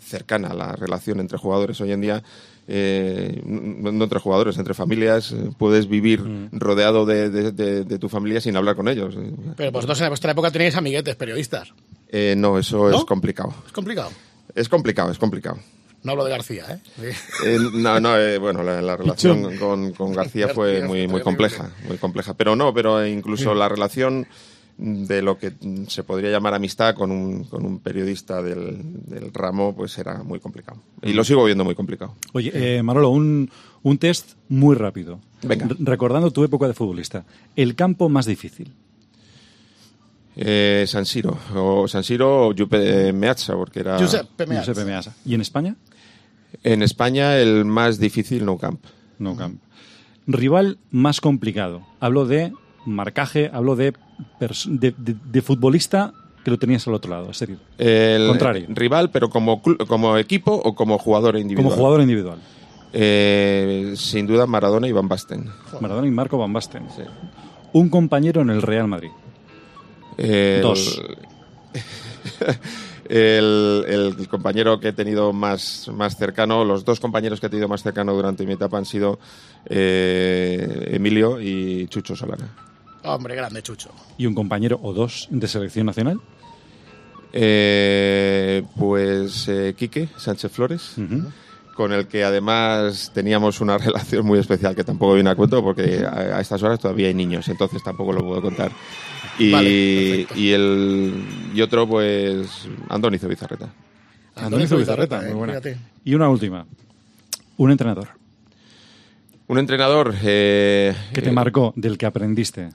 cercana la relación entre jugadores. Hoy en día, eh, no entre jugadores, entre familias, puedes vivir rodeado de, de- de- de tu familia sin hablar con ellos. Pero vosotros en vuestra época teníais amiguetes, periodistas. Eh, no, eso ¿No? es complicado. Es complicado. Es complicado, es complicado. No hablo de García, ¿eh? Sí. Eh, no, no, eh, bueno, la, la relación con, con García fue muy, muy compleja, muy compleja. Pero no, pero incluso la relación de lo que se podría llamar amistad con un, con un periodista del, del ramo, pues era muy complicado. Y lo sigo viendo muy complicado. Oye, eh, Manolo, un, un test muy rápido. Venga. Re- recordando tu época de futbolista. El campo más difícil. Eh, San Siro, o San Siro o Giuseppe Meazza, porque era... Giuseppe Meazza. Giuseppe Meazza. ¿Y en España? En España el más difícil, No Camp. No camp. Rival más complicado. Hablo de marcaje, hablo de, pers- de, de- de futbolista que lo tenías al otro lado. Es decir, El Contrario. rival, pero como, como equipo o como jugador individual. como jugador individual. Eh, sin duda Maradona y Van Basten. Maradona y Marco Van Basten. Un compañero en el Real Madrid. El- Dos. El, el compañero que he tenido más, más cercano, los dos compañeros que he tenido más cercano durante mi etapa han sido eh, Emilio y Chucho Solana. Hombre, grande Chucho. ¿Y un compañero o dos de selección nacional? Eh, pues eh, Quique Sánchez Flores, con el que además teníamos una relación muy especial que tampoco viene a cuento porque a, a estas horas todavía hay niños, entonces tampoco lo puedo contar. Y, Vale, y, el, y otro, pues, Andonizo Bizarreta. Andoni Zubizarreta, eh, muy buena. fíjate. Y una última. Un entrenador Un entrenador eh, que te eh, marcó, del que aprendiste.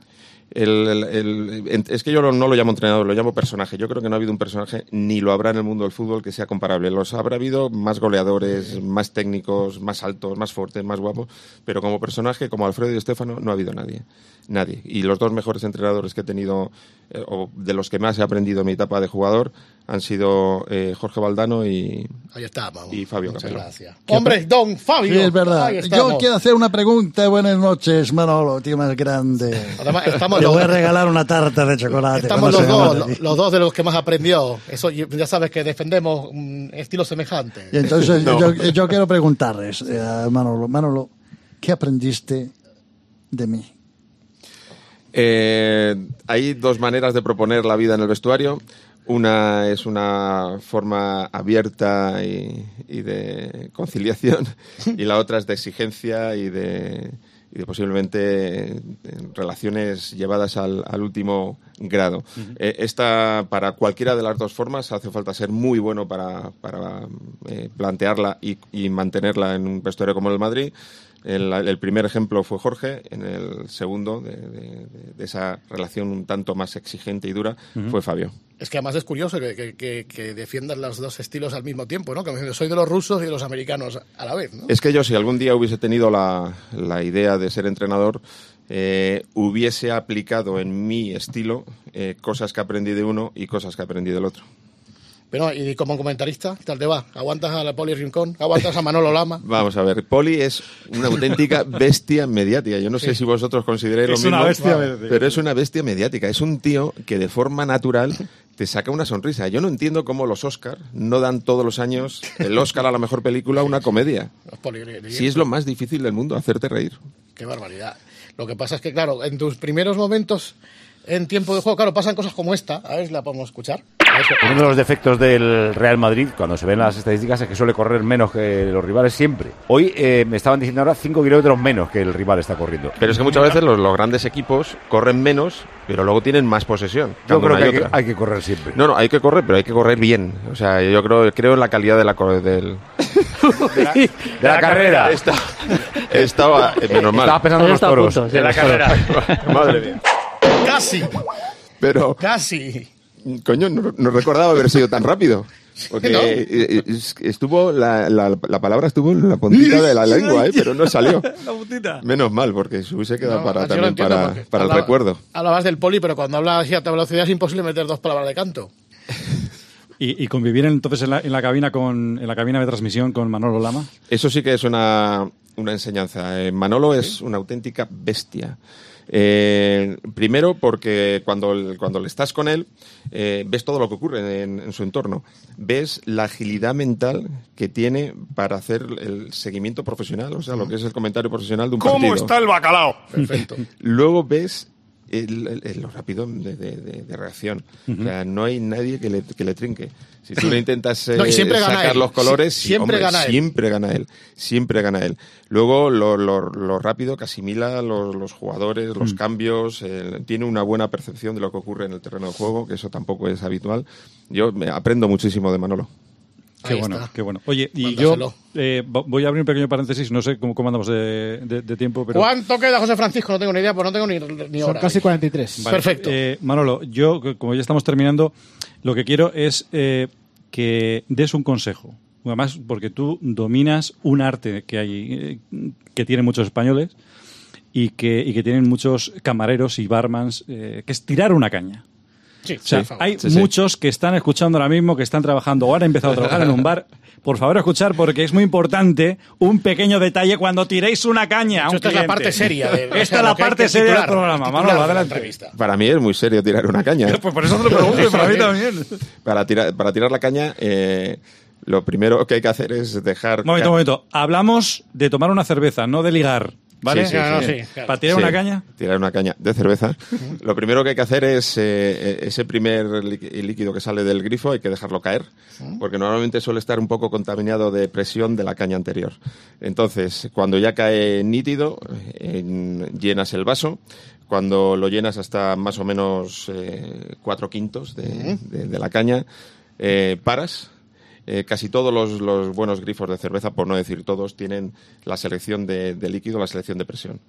El, es que yo no lo llamo entrenador, lo llamo personaje. Yo creo que no ha habido un personaje, ni lo habrá en el mundo del fútbol, que sea comparable. Los habrá habido más goleadores, más técnicos, más altos, más fuertes, más guapos, pero como personaje, como Alfredo y Estefano, no ha habido nadie. Nadie. Y los dos mejores entrenadores que he tenido, eh, o de los que más he aprendido en mi etapa de jugador, han sido eh, Jorge Valdano y, Ahí estamos. y Fabio Muchas Capello. gracias. Hombre, don Fabio. Sí, es verdad. Ahí Yo quiero hacer una pregunta. Buenas noches, Manolo, tío más grande. Además, estamos Te los- voy a regalar una tarta de chocolate. Estamos los dos, los, dos de los que más aprendió. Eso y- ya sabes que defendemos un estilo semejante. Y entonces No. yo, yo quiero preguntarles, eh, a Manolo, Manolo, ¿qué aprendiste de mí? Eh, hay dos maneras de proponer la vida en el vestuario. Una es una forma abierta y, y de conciliación y la otra es de exigencia y de, y de posiblemente eh, relaciones llevadas al, al último grado. Eh, esta, para cualquiera de las dos formas, hace falta ser muy bueno para, para eh, plantearla y, y mantenerla en un vestuario como el Madrid. El, el primer ejemplo fue Jorge, en el segundo de, de- de esa relación un tanto más exigente y dura fue Fabio. Es que además es curioso que, que, que, que defiendas los dos estilos al mismo tiempo, ¿no? Que soy de los rusos y de los americanos a la vez, ¿no? Es que yo, si algún día hubiese tenido la, la idea de ser entrenador, eh, hubiese aplicado en mi estilo eh, cosas que aprendí de uno y cosas que aprendí del otro. Pero, y como comentarista, ¿qué tal te va? ¿Aguantas a la Poli Rincón? ¿Aguantas a Manolo Lama? Vamos a ver, Poli es una auténtica bestia mediática. Yo no sé Sí. si vosotros consideráis lo Es mismo. una bestia mediática. Pero es una bestia mediática. Es un tío que de forma natural te saca una sonrisa. Yo no entiendo cómo los Oscar no dan todos los años el Oscar a la mejor película a una comedia. Si es lo más difícil del mundo, hacerte reír. Qué barbaridad. Lo que pasa es que, claro, en tus primeros momentos en tiempo de juego, claro, pasan cosas como esta. A ver si la podemos escuchar. Uno de los defectos del Real Madrid, cuando se ven las estadísticas, es que suele correr menos que los rivales siempre. Hoy eh, me estaban diciendo ahora 5 kilómetros menos que el rival está corriendo. Pero es que muchas veces los, los grandes equipos corren menos, pero luego tienen más posesión. Yo creo no que hay, que otra. hay que correr siempre. No, no, hay que correr, pero hay que correr bien. O sea, yo creo, creo en la calidad de la, del, de la, carrera. Esta- estaba, eh, menos mal. Estaba pensando en los toros. De la carrera. Madre mía. Casi, Pero, casi. coño, no, no recordaba haber sido tan rápido. Porque ¿No? eh, eh, es- estuvo, la, la, la palabra estuvo en la puntita de la lengua, eh, pero no salió. La putita. Menos mal, porque se hubiese quedado No, para, también para, para el recuerdo. Hablabas del Poli, pero cuando hablas así a alta velocidad es imposible meter dos palabras de canto. Y, y convivir entonces en la, en la cabina con en la cabina de transmisión con Manolo Lama. Eso sí que es una, una enseñanza. Eh, Manolo es una auténtica bestia. Eh, primero porque cuando, cuando le estás con él, eh, ves todo lo que ocurre en, en su entorno. Ves la agilidad mental que tiene para hacer el seguimiento profesional, o sea, lo que es el comentario profesional de un ¿Cómo partido. está el bacalao? Perfecto. Luego ves el- el- el- lo rápido de, de- de- de reacción. O sea, no hay nadie que le, que le trinque. Si tú le intentas eh, No, siempre gana sacar él. los colores, Sie- siempre hombre, gana él. Siempre gana él. Siempre gana él. Luego, lo, lo- lo rápido que asimila los, los jugadores, los cambios, eh, tiene una buena percepción de lo que ocurre en el terreno de juego, que eso tampoco es habitual. Yo me aprendo muchísimo de Manolo. Qué Ahí bueno, está. qué bueno. Oye, y Mándaselo. yo eh, vo- voy a abrir un pequeño paréntesis, no sé cómo, cómo andamos de, de- de tiempo, pero... ¿Cuánto queda, José Francisco? No tengo ni idea, pues no tengo ni, ni Son hora. casi 43. Vale, Perfecto. eh, Manolo, yo, como ya estamos terminando, lo que quiero es eh, que des un consejo. Además, porque tú dominas un arte que hay, eh, que tienen muchos españoles y que, y que tienen muchos camareros y barmans, eh, que es tirar una caña. Sí, O sea, hay Sí, sí. muchos que están escuchando ahora mismo, que están trabajando o han empezado a trabajar en un bar. Por favor, escuchar, porque es muy importante un pequeño detalle cuando tiréis una caña. a un Esta es la parte seria. de- o Esta sea, es la parte seria del programa. Manolo, de la adelante. entrevista. Para mí es muy serio tirar una caña. ¿eh? Pues por eso te lo pregunto, para mí también. Para tirar, para tirar la caña, eh, lo primero que hay que hacer es dejar... Un momento, momento. Hablamos de tomar una cerveza, no de ligar. ¿Vale? Sí, sí, Claro, sí. sí, claro. Para tirar Sí, una caña. Tirar una caña de cerveza. Lo primero que hay que hacer es eh, ese primer líqui- líquido que sale del grifo, hay que dejarlo caer, porque normalmente suele estar un poco contaminado de presión de la caña anterior. Entonces, cuando ya cae nítido, eh, en- llenas el vaso. Cuando lo llenas hasta más o menos eh, cuatro quintos de, de- de la caña, eh, paras. Eh, casi todos los, los buenos grifos de cerveza, por no decir todos, tienen la selección de, de líquido, la selección de presión.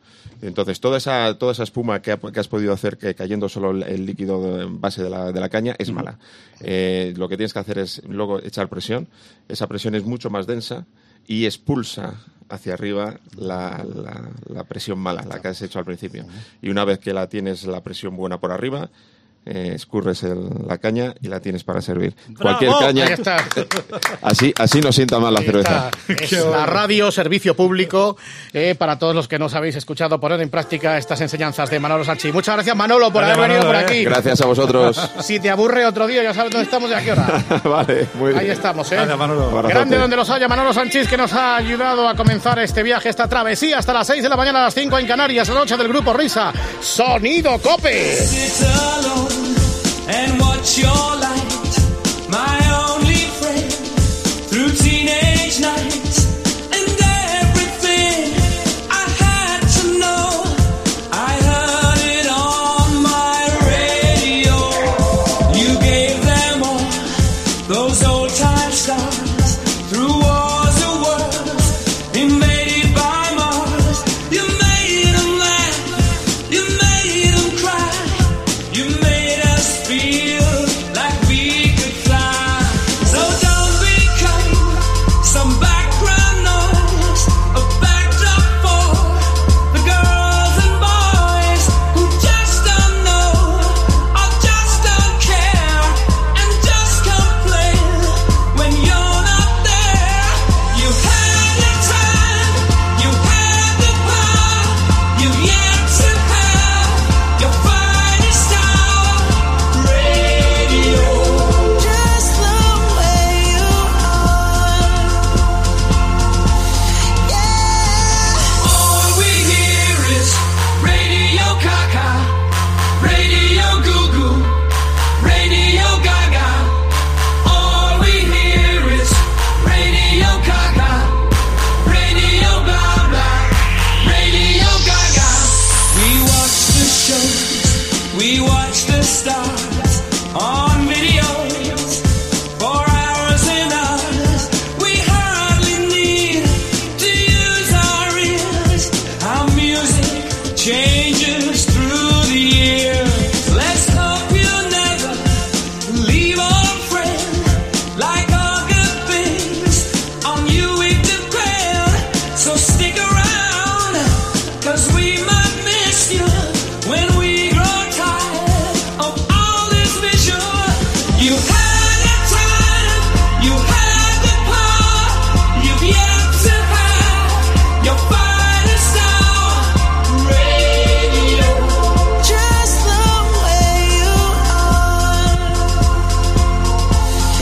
Entonces, toda esa, toda esa espuma que, ha- que has podido hacer que cayendo solo el, el líquido en base de la, de la caña es mala. Eh, lo que tienes que hacer es luego echar presión. Esa presión es mucho más densa y expulsa hacia arriba la, la- la presión mala, la que has hecho al principio. Y una vez que la tienes la presión buena por arriba, eh, escurres el- la caña y la tienes para servir. Cualquier caña, Ahí está. así, así no sienta mal la Ahí cerveza. está. Es la radio, servicio público, eh, para todos los que nos habéis escuchado poner en práctica estas enseñanzas de Manolo Sanchi. Muchas gracias, Manolo, por haber venido por aquí. Gracias a vosotros. Si te aburre otro día, ya sabes dónde estamos y a qué hora. vale, muy bien. Ahí estamos, ¿eh? Gracias, Manolo. Abrazote. Grande donde los haya, Manolo Sánchez, que nos ha ayudado a comenzar este viaje, esta travesía hasta las 6 de la mañana a las 5 en Canarias, la noche del Grupo Risa. Sonido Cope. and watch your light, my only friend, through teenage night.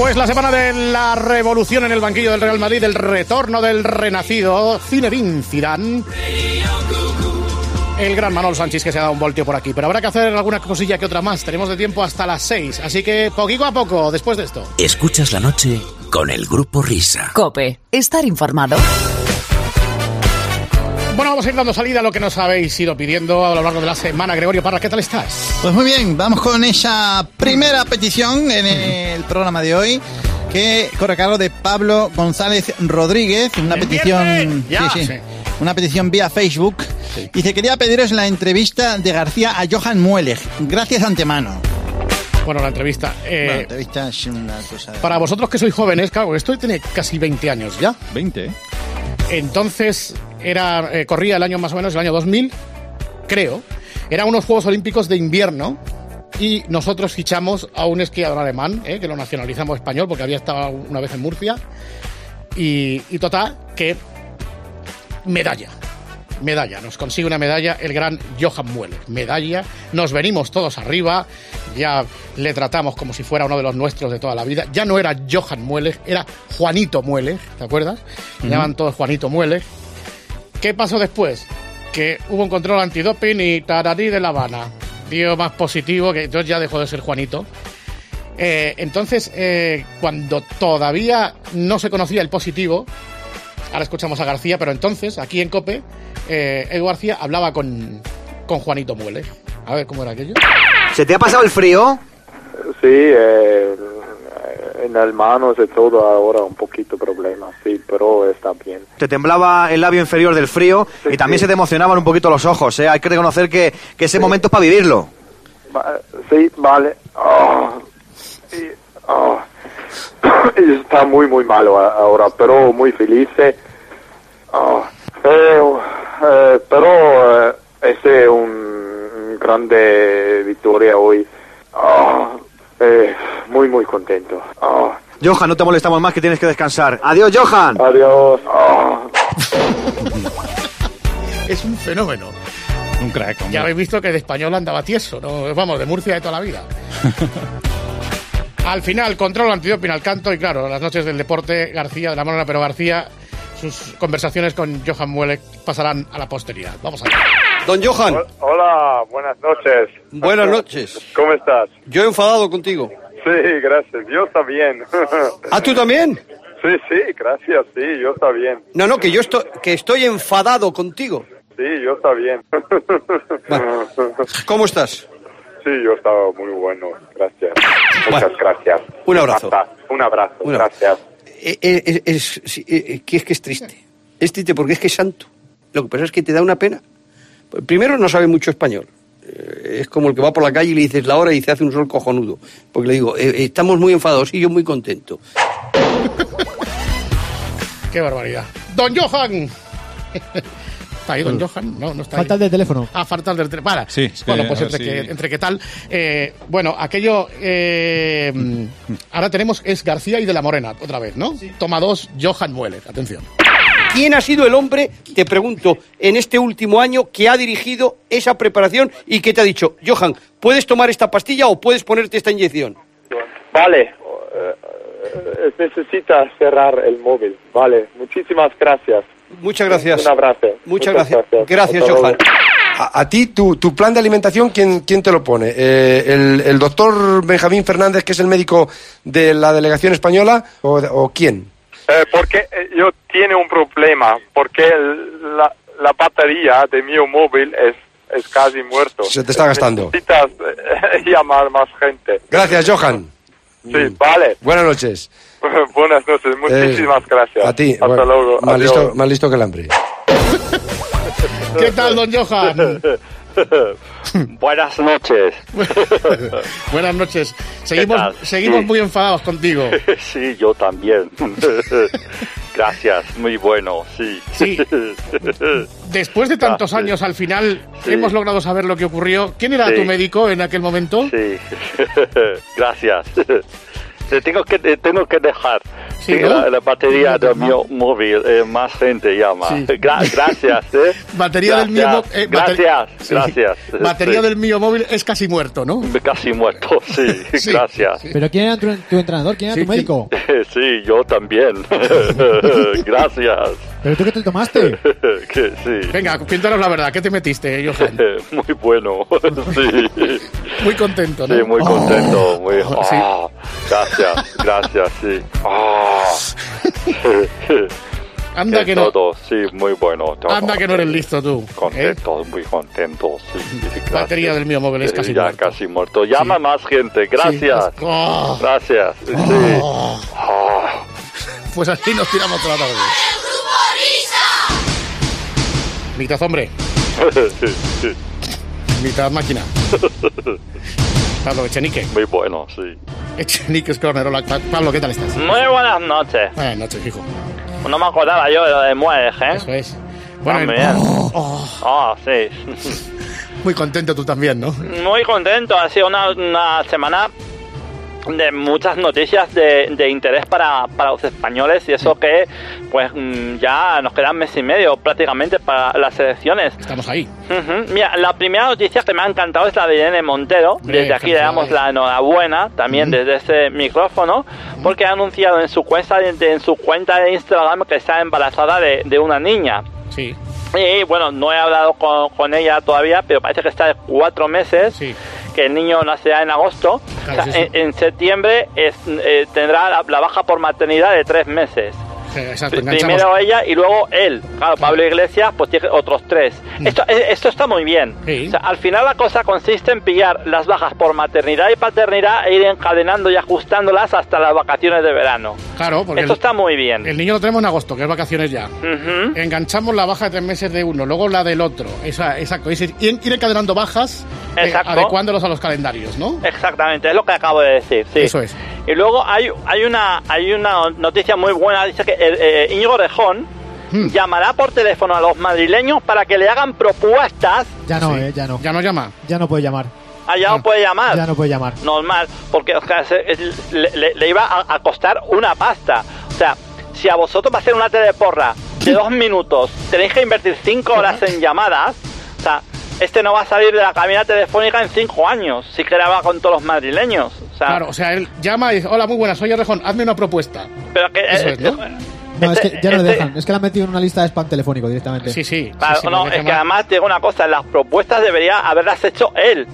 Pues la semana de la revolución en el banquillo del Real Madrid, el retorno del renacido Zinedine Zidane. El gran Manuel Sánchez que se ha dado un voltio por aquí, pero habrá que hacer alguna cosilla que otra más. Tenemos de tiempo hasta las 6, así que poquito a poco después de esto. Escuchas la noche con el grupo Risa. Cope, estar informado. Bueno, vamos a ir dando salida a lo que nos habéis ido pidiendo a lo largo de la semana. Gregorio Parra, ¿qué tal estás? Pues muy bien, vamos con esa primera petición en el programa de hoy que corre a cargo de Pablo González Rodríguez, una petición, Ya. sí, sí, Sí. una petición vía Facebook. Dice, quería pediros la entrevista de García a Johan Mueleg. Gracias antemano. Bueno, la entrevista. eh, Bueno, la entrevista es una cosa... de- Para vosotros que sois jóvenes, claro, esto tiene casi 20 años ya. 20, ¿eh? Entonces, era, eh, corría el año más o menos, el año 2000, creo. Eran unos Juegos Olímpicos de invierno y nosotros fichamos a un esquiador alemán, eh, que lo nacionalizamos español porque había estado una vez en Murcia. Y, y total, que medalla. Medalla, nos consigue una medalla el gran Johan Mueller. Medalla, nos venimos todos arriba, ya le tratamos como si fuera uno de los nuestros de toda la vida. Ya no era Johan Mueller, era Juanito Mueller, ¿te acuerdas? Le llaman todos Juanito Mueller. ¿Qué pasó después? Que hubo un control antidoping y tararí de La Habana. Dio más positivo, que entonces ya dejó de ser Juanito. Eh, entonces, eh, cuando todavía no se conocía el positivo, ahora escuchamos a García, pero entonces, aquí en COPE, eh, Edu García hablaba con, con Juanito Mueller. A ver cómo era aquello. ¿Se te ha pasado el frío? Sí, eh, en las manos y todo ahora un poquito problema, sí, pero está bien. Te temblaba el labio inferior del frío y también se te emocionaban un poquito los ojos, ¿eh? Hay que reconocer que, que ese momento es para vivirlo. Va- sí, vale. Ah, y-. Y está muy, muy malo ahora, pero muy feliz. eh. Ah, eh, eh, pero eh, ese es un grande victoria hoy. Eh, muy, muy contento. Ah, Johan, no te molestamos más que tienes que descansar. Adiós, Johan. adiós. Ah. Es un fenómeno. Un crack, hombre. Ya habéis visto que de español andaba tieso, ¿no? Vamos, de Murcia de toda la vida. Al final, control antidoping al canto y claro, las noches del deporte, García de la mano, pero García, sus conversaciones con Johan Muelek pasarán a la posteridad. Vamos a ver. Don Johan, Hola, buenas noches. buenas noches. ¿Cómo estás? Yo he enfadado contigo. Sí, gracias. Yo bien. ¿Ah, tú también? Sí, sí, gracias. Sí, yo está bien. No, no, que yo estoy, que estoy enfadado contigo. Sí, yo está bien. ¿Cómo estás? Sí, yo estaba muy bueno. Gracias. Muchas gracias. Un abrazo. Un abrazo. Un abrazo. Gracias. Eh, eh, eh, es, sí, eh, es que es triste. Es triste porque es que es santo. Lo que pasa es que te da una pena. Primero no sabe mucho español. Eh, Es como el que va por la calle y le dices la hora y se hace un sol cojonudo. Porque le digo, eh, eh, estamos muy enfadados y yo muy contento. Qué barbaridad. Don Johan. ¿Está ahí Don Johan? No, no está Falta ahí. el de teléfono. Ah, falta el del teléfono. Para. Sí, bueno, pues entre, que, entre qué tal. Eh, bueno, aquello. eh, ahora tenemos. Es García y de la Morena, otra vez, ¿no? Toma dos, Johan Mueller. Atención. ¿Quién ha sido el hombre, te pregunto, en este último año que ha dirigido esa preparación y que te ha dicho, Johan, ¿puedes tomar esta pastilla o puedes ponerte esta inyección? Vale. eh, necesita cerrar el móvil. Vale. Muchísimas gracias. Muchas gracias. Un abrazo. Muchas gracias. Gracias, Hasta luego. Johan. A, a ti, tu, tu plan de alimentación, ¿quién, quién te lo pone? Eh, el, el doctor Benjamín Fernández, que es el médico de la delegación española? ¿O, o quién? Eh, porque eh, yo tiene un problema, porque el- la, la batería de mi móvil es, es casi muerto. Se te está gastando. Necesitas eh, llamar más gente. Gracias, Johan. Sí, vale. Buenas noches. Buenas noches, muchísimas gracias. Eh, A ti. Hasta bueno, luego. Más Adiós. listo, más listo que el hambre. ¿Qué tal, Don Johan? Buenas noches. Buenas noches. Seguimos, seguimos Sí. muy enfadados contigo. Sí, yo también. Gracias, muy bueno, sí. Sí. Después de tantos Gracias. años, al final Sí. hemos logrado saber lo que ocurrió. ¿Quién era Sí. tu médico en aquel momento? Sí, gracias. Te tengo que, te tengo que dejar. Sí, Sí, ¿no? la, la batería del mío móvil, eh, más gente llama. Sí. Gra- gracias, ¿eh? Batería del mío Gracias, eh, bater- gracias, Sí. gracias. Batería Sí. del mío móvil es casi muerto, ¿no? Casi muerto, sí, Sí, gracias. ¿Pero quién era tu, tu entrenador? ¿Quién era tu médico? Sí, yo también. gracias. ¿Pero tú qué te tomaste? que sí. Venga, cuéntanos la verdad, ¿qué te metiste, Johan? Muy bueno, sí. Muy contento, ¿no? Sí, muy contento, muy... Oh, sí. ah, gracias, gracias, sí. Ah. Anda que no- todo, sí, muy bueno. todo. Anda que no eres listo tú. ¿eh? Contento, muy contento, sí. gracias. Batería del mío móvil es casi ya muerto. casi muerto. Llama más gente, gracias. Oh. Gracias, sí. Oh. Ah. Pues así nos tiramos toda la tarde. Mitad hombre, mitad máquina. Pablo Echenique. Muy bueno, sí. Echenique es Corner. Hola, Pa- Pablo, ¿qué tal estás? Muy buenas noches. Buenas noches, hijo. No me acordaba yo de lo de ¿eh? Eso es. Bueno, También. oh, Ah, sí. muy contento tú también, ¿no? Muy contento. Ha sido una, una semana de muchas noticias de, de interés para, para los españoles y eso que pues mm, ya nos quedan mes y medio prácticamente para las elecciones. Estamos ahí. Ujú. Mira, la primera noticia que me ha encantado es la de Irene Montero. Desde aquí le damos la enhorabuena también desde ese micrófono porque ha anunciado en su cuenta en su cuenta de Instagram que está embarazada de, de una niña. Sí. Y bueno, no he hablado con, con ella todavía, pero parece que está de cuatro meses, que el niño nacerá en agosto. Claro, O sea, sí, sí. En, en septiembre es, eh, tendrá la, la baja por maternidad de tres meses. Sí, Exacto. Primero ella y luego él. Claro, Pablo Iglesias pues tiene otros tres. Mm. Esto, eh, esto está muy bien. O sea, al final la cosa consiste en pillar las bajas por maternidad y paternidad e ir encadenando y ajustándolas hasta las vacaciones de verano. Claro, porque Esto el, está muy bien. el niño lo tenemos en agosto, que es vacaciones ya. Ujú. Enganchamos la baja de tres meses de uno, luego la del otro. Esa, exacto. Es ir, ir encadenando bajas, eh, adecuándolos a los calendarios, ¿no? Exactamente, es lo que acabo de decir, sí. Eso es. Y luego hay, hay, una, hay una noticia muy buena, dice que el, eh, Íñigo Rejón Hmm. llamará por teléfono a los madrileños para que le hagan propuestas. Ya no, eh, ya no. Ya no llama. Ya no puede llamar. Allá no puede llamar. Ya no puede llamar. Normal, porque o sea, se- es- le, le- le iba a, a costar una pasta. O sea, si a vosotros va a hacer una teleporra de dos minutos, tenéis que invertir cinco horas en llamadas, o sea, este no va a salir de la cabina telefónica en cinco años, si graba con todos los madrileños. O sea, Claro, o sea, él llama y dice, hola, muy buenas, soy Orejón, hazme una propuesta. pero que... Eso eh, es, ¿no? No, es que ya no le este- dejan. Es que la han metido en una lista de spam telefónico directamente. Sí, sí. Claro, no, es que además digo una cosa, las propuestas debería haberlas hecho él.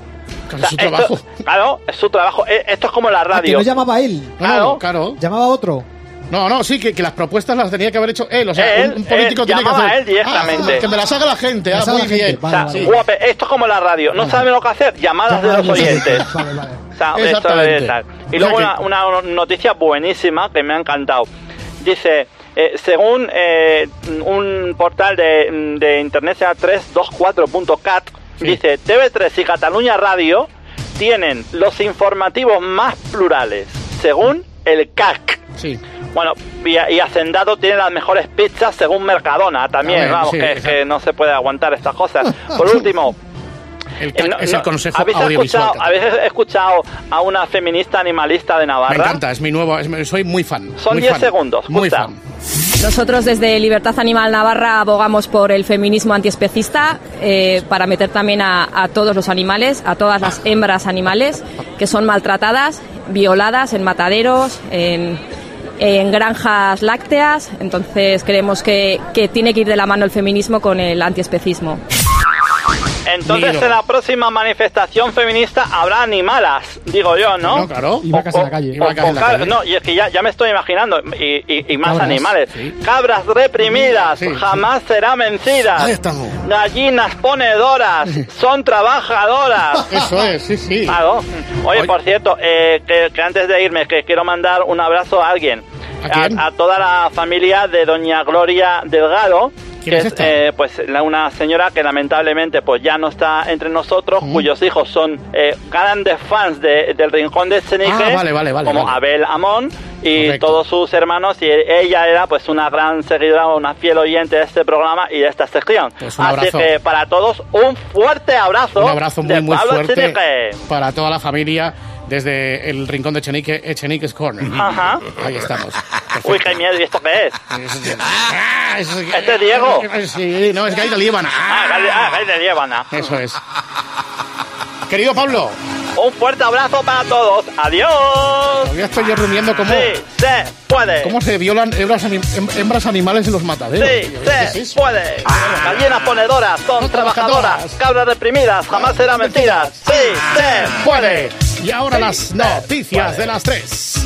Claro, es su esto- trabajo. claro, es su trabajo. Eh, Esto es como la Ah, que radio. no llamaba él. Claro. claro. Llamaba otro. No, no, sí, que, que las propuestas las tenía que haber hecho él. O sea, Él, un, un político él, tiene que hacer. a él directamente. Ah, que me las haga la gente. Ah, las haga muy gente, bien. vale, O sea, vale. guape, esto es como la radio. No saben lo que hacer, llamadas de los oyentes. Vale, vale. O sea, esto Exactamente. es tal. Y O luego sea una, una noticia buenísima que me ha encantado. Dice, eh, según eh, un portal de, de internet, se llama 324.cat, dice, TV3 y Cataluña Radio tienen los informativos más plurales, según el CAC. Sí. Bueno, y, y Hacendado tiene las mejores pizzas según Mercadona también, ver, vamos, sí, que, no se puede aguantar estas cosas. Por último, El eh, no- es el Consejo ¿habéis Audiovisual. escuchado, ¿Habéis escuchado a una feminista animalista de Navarra? Me encanta, es mi nuevo. es- soy muy fan. Son muy 10 fan, segundos, Muy escucha. fan. Nosotros desde Libertad Animal Navarra abogamos por el feminismo antiespecista eh, para meter también a, a todos los animales, a todas las hembras animales que son maltratadas, violadas en mataderos, en, en granjas lácteas. Entonces creemos que, que tiene que ir de la mano el feminismo con el antiespecismo. Entonces Miro. en la próxima manifestación feminista habrá animalas, digo yo, ¿no? No, claro. Y vacas en la calle. Y vacas O en la calle. No, y es que ya, ya me estoy imaginando, y, y- y más Cabras, animales. sí. Cabras reprimidas, Sí, sí. jamás serán vencidas. Ahí estamos. Gallinas ponedoras, son trabajadoras. Eso es, sí, sí. Claro. Oye, Oye. por cierto, eh, que, que antes de irme, que quiero mandar un abrazo a alguien. ¿A quién? a toda la familia de doña Gloria Delgado. ¿Quién que es eh, pues la- una señora que lamentablemente pues ya no está entre nosotros, cuyos hijos son eh, grandes fans de- del Rincón de Chenique, Ah, vale, vale, vale, como. Abel Amón y Correcto. todos sus hermanos y ella era pues una gran seguidora, una fiel oyente de este programa y de esta sección. Pues Así abrazo. que para todos un fuerte abrazo, Un abrazo muy, de muy Pablo fuerte para toda la familia desde el rincón de Echenique, Echenique's Corner. Ajá. Ahí estamos. Uy, qué miedo, ¿y esto qué es? Ah, es- ¿Este es Diego? Sí, no, es Gaida Líbana. Ah, ah, Gai de Líbana. Eso es. Querido Pablo. Un fuerte abrazo para todos. Adiós. Todavía estoy yo rumiando cómo, Sí, se puede. cómo se violan hembras, anim- hem- hembras animales en los mataderos. Sí, tío. ¿Qué es se puede. Gallinas ponedoras son trabajadoras. Cabras reprimidas jamás serán mentiras. Sí, se puede. Y ahora las noticias de las tres.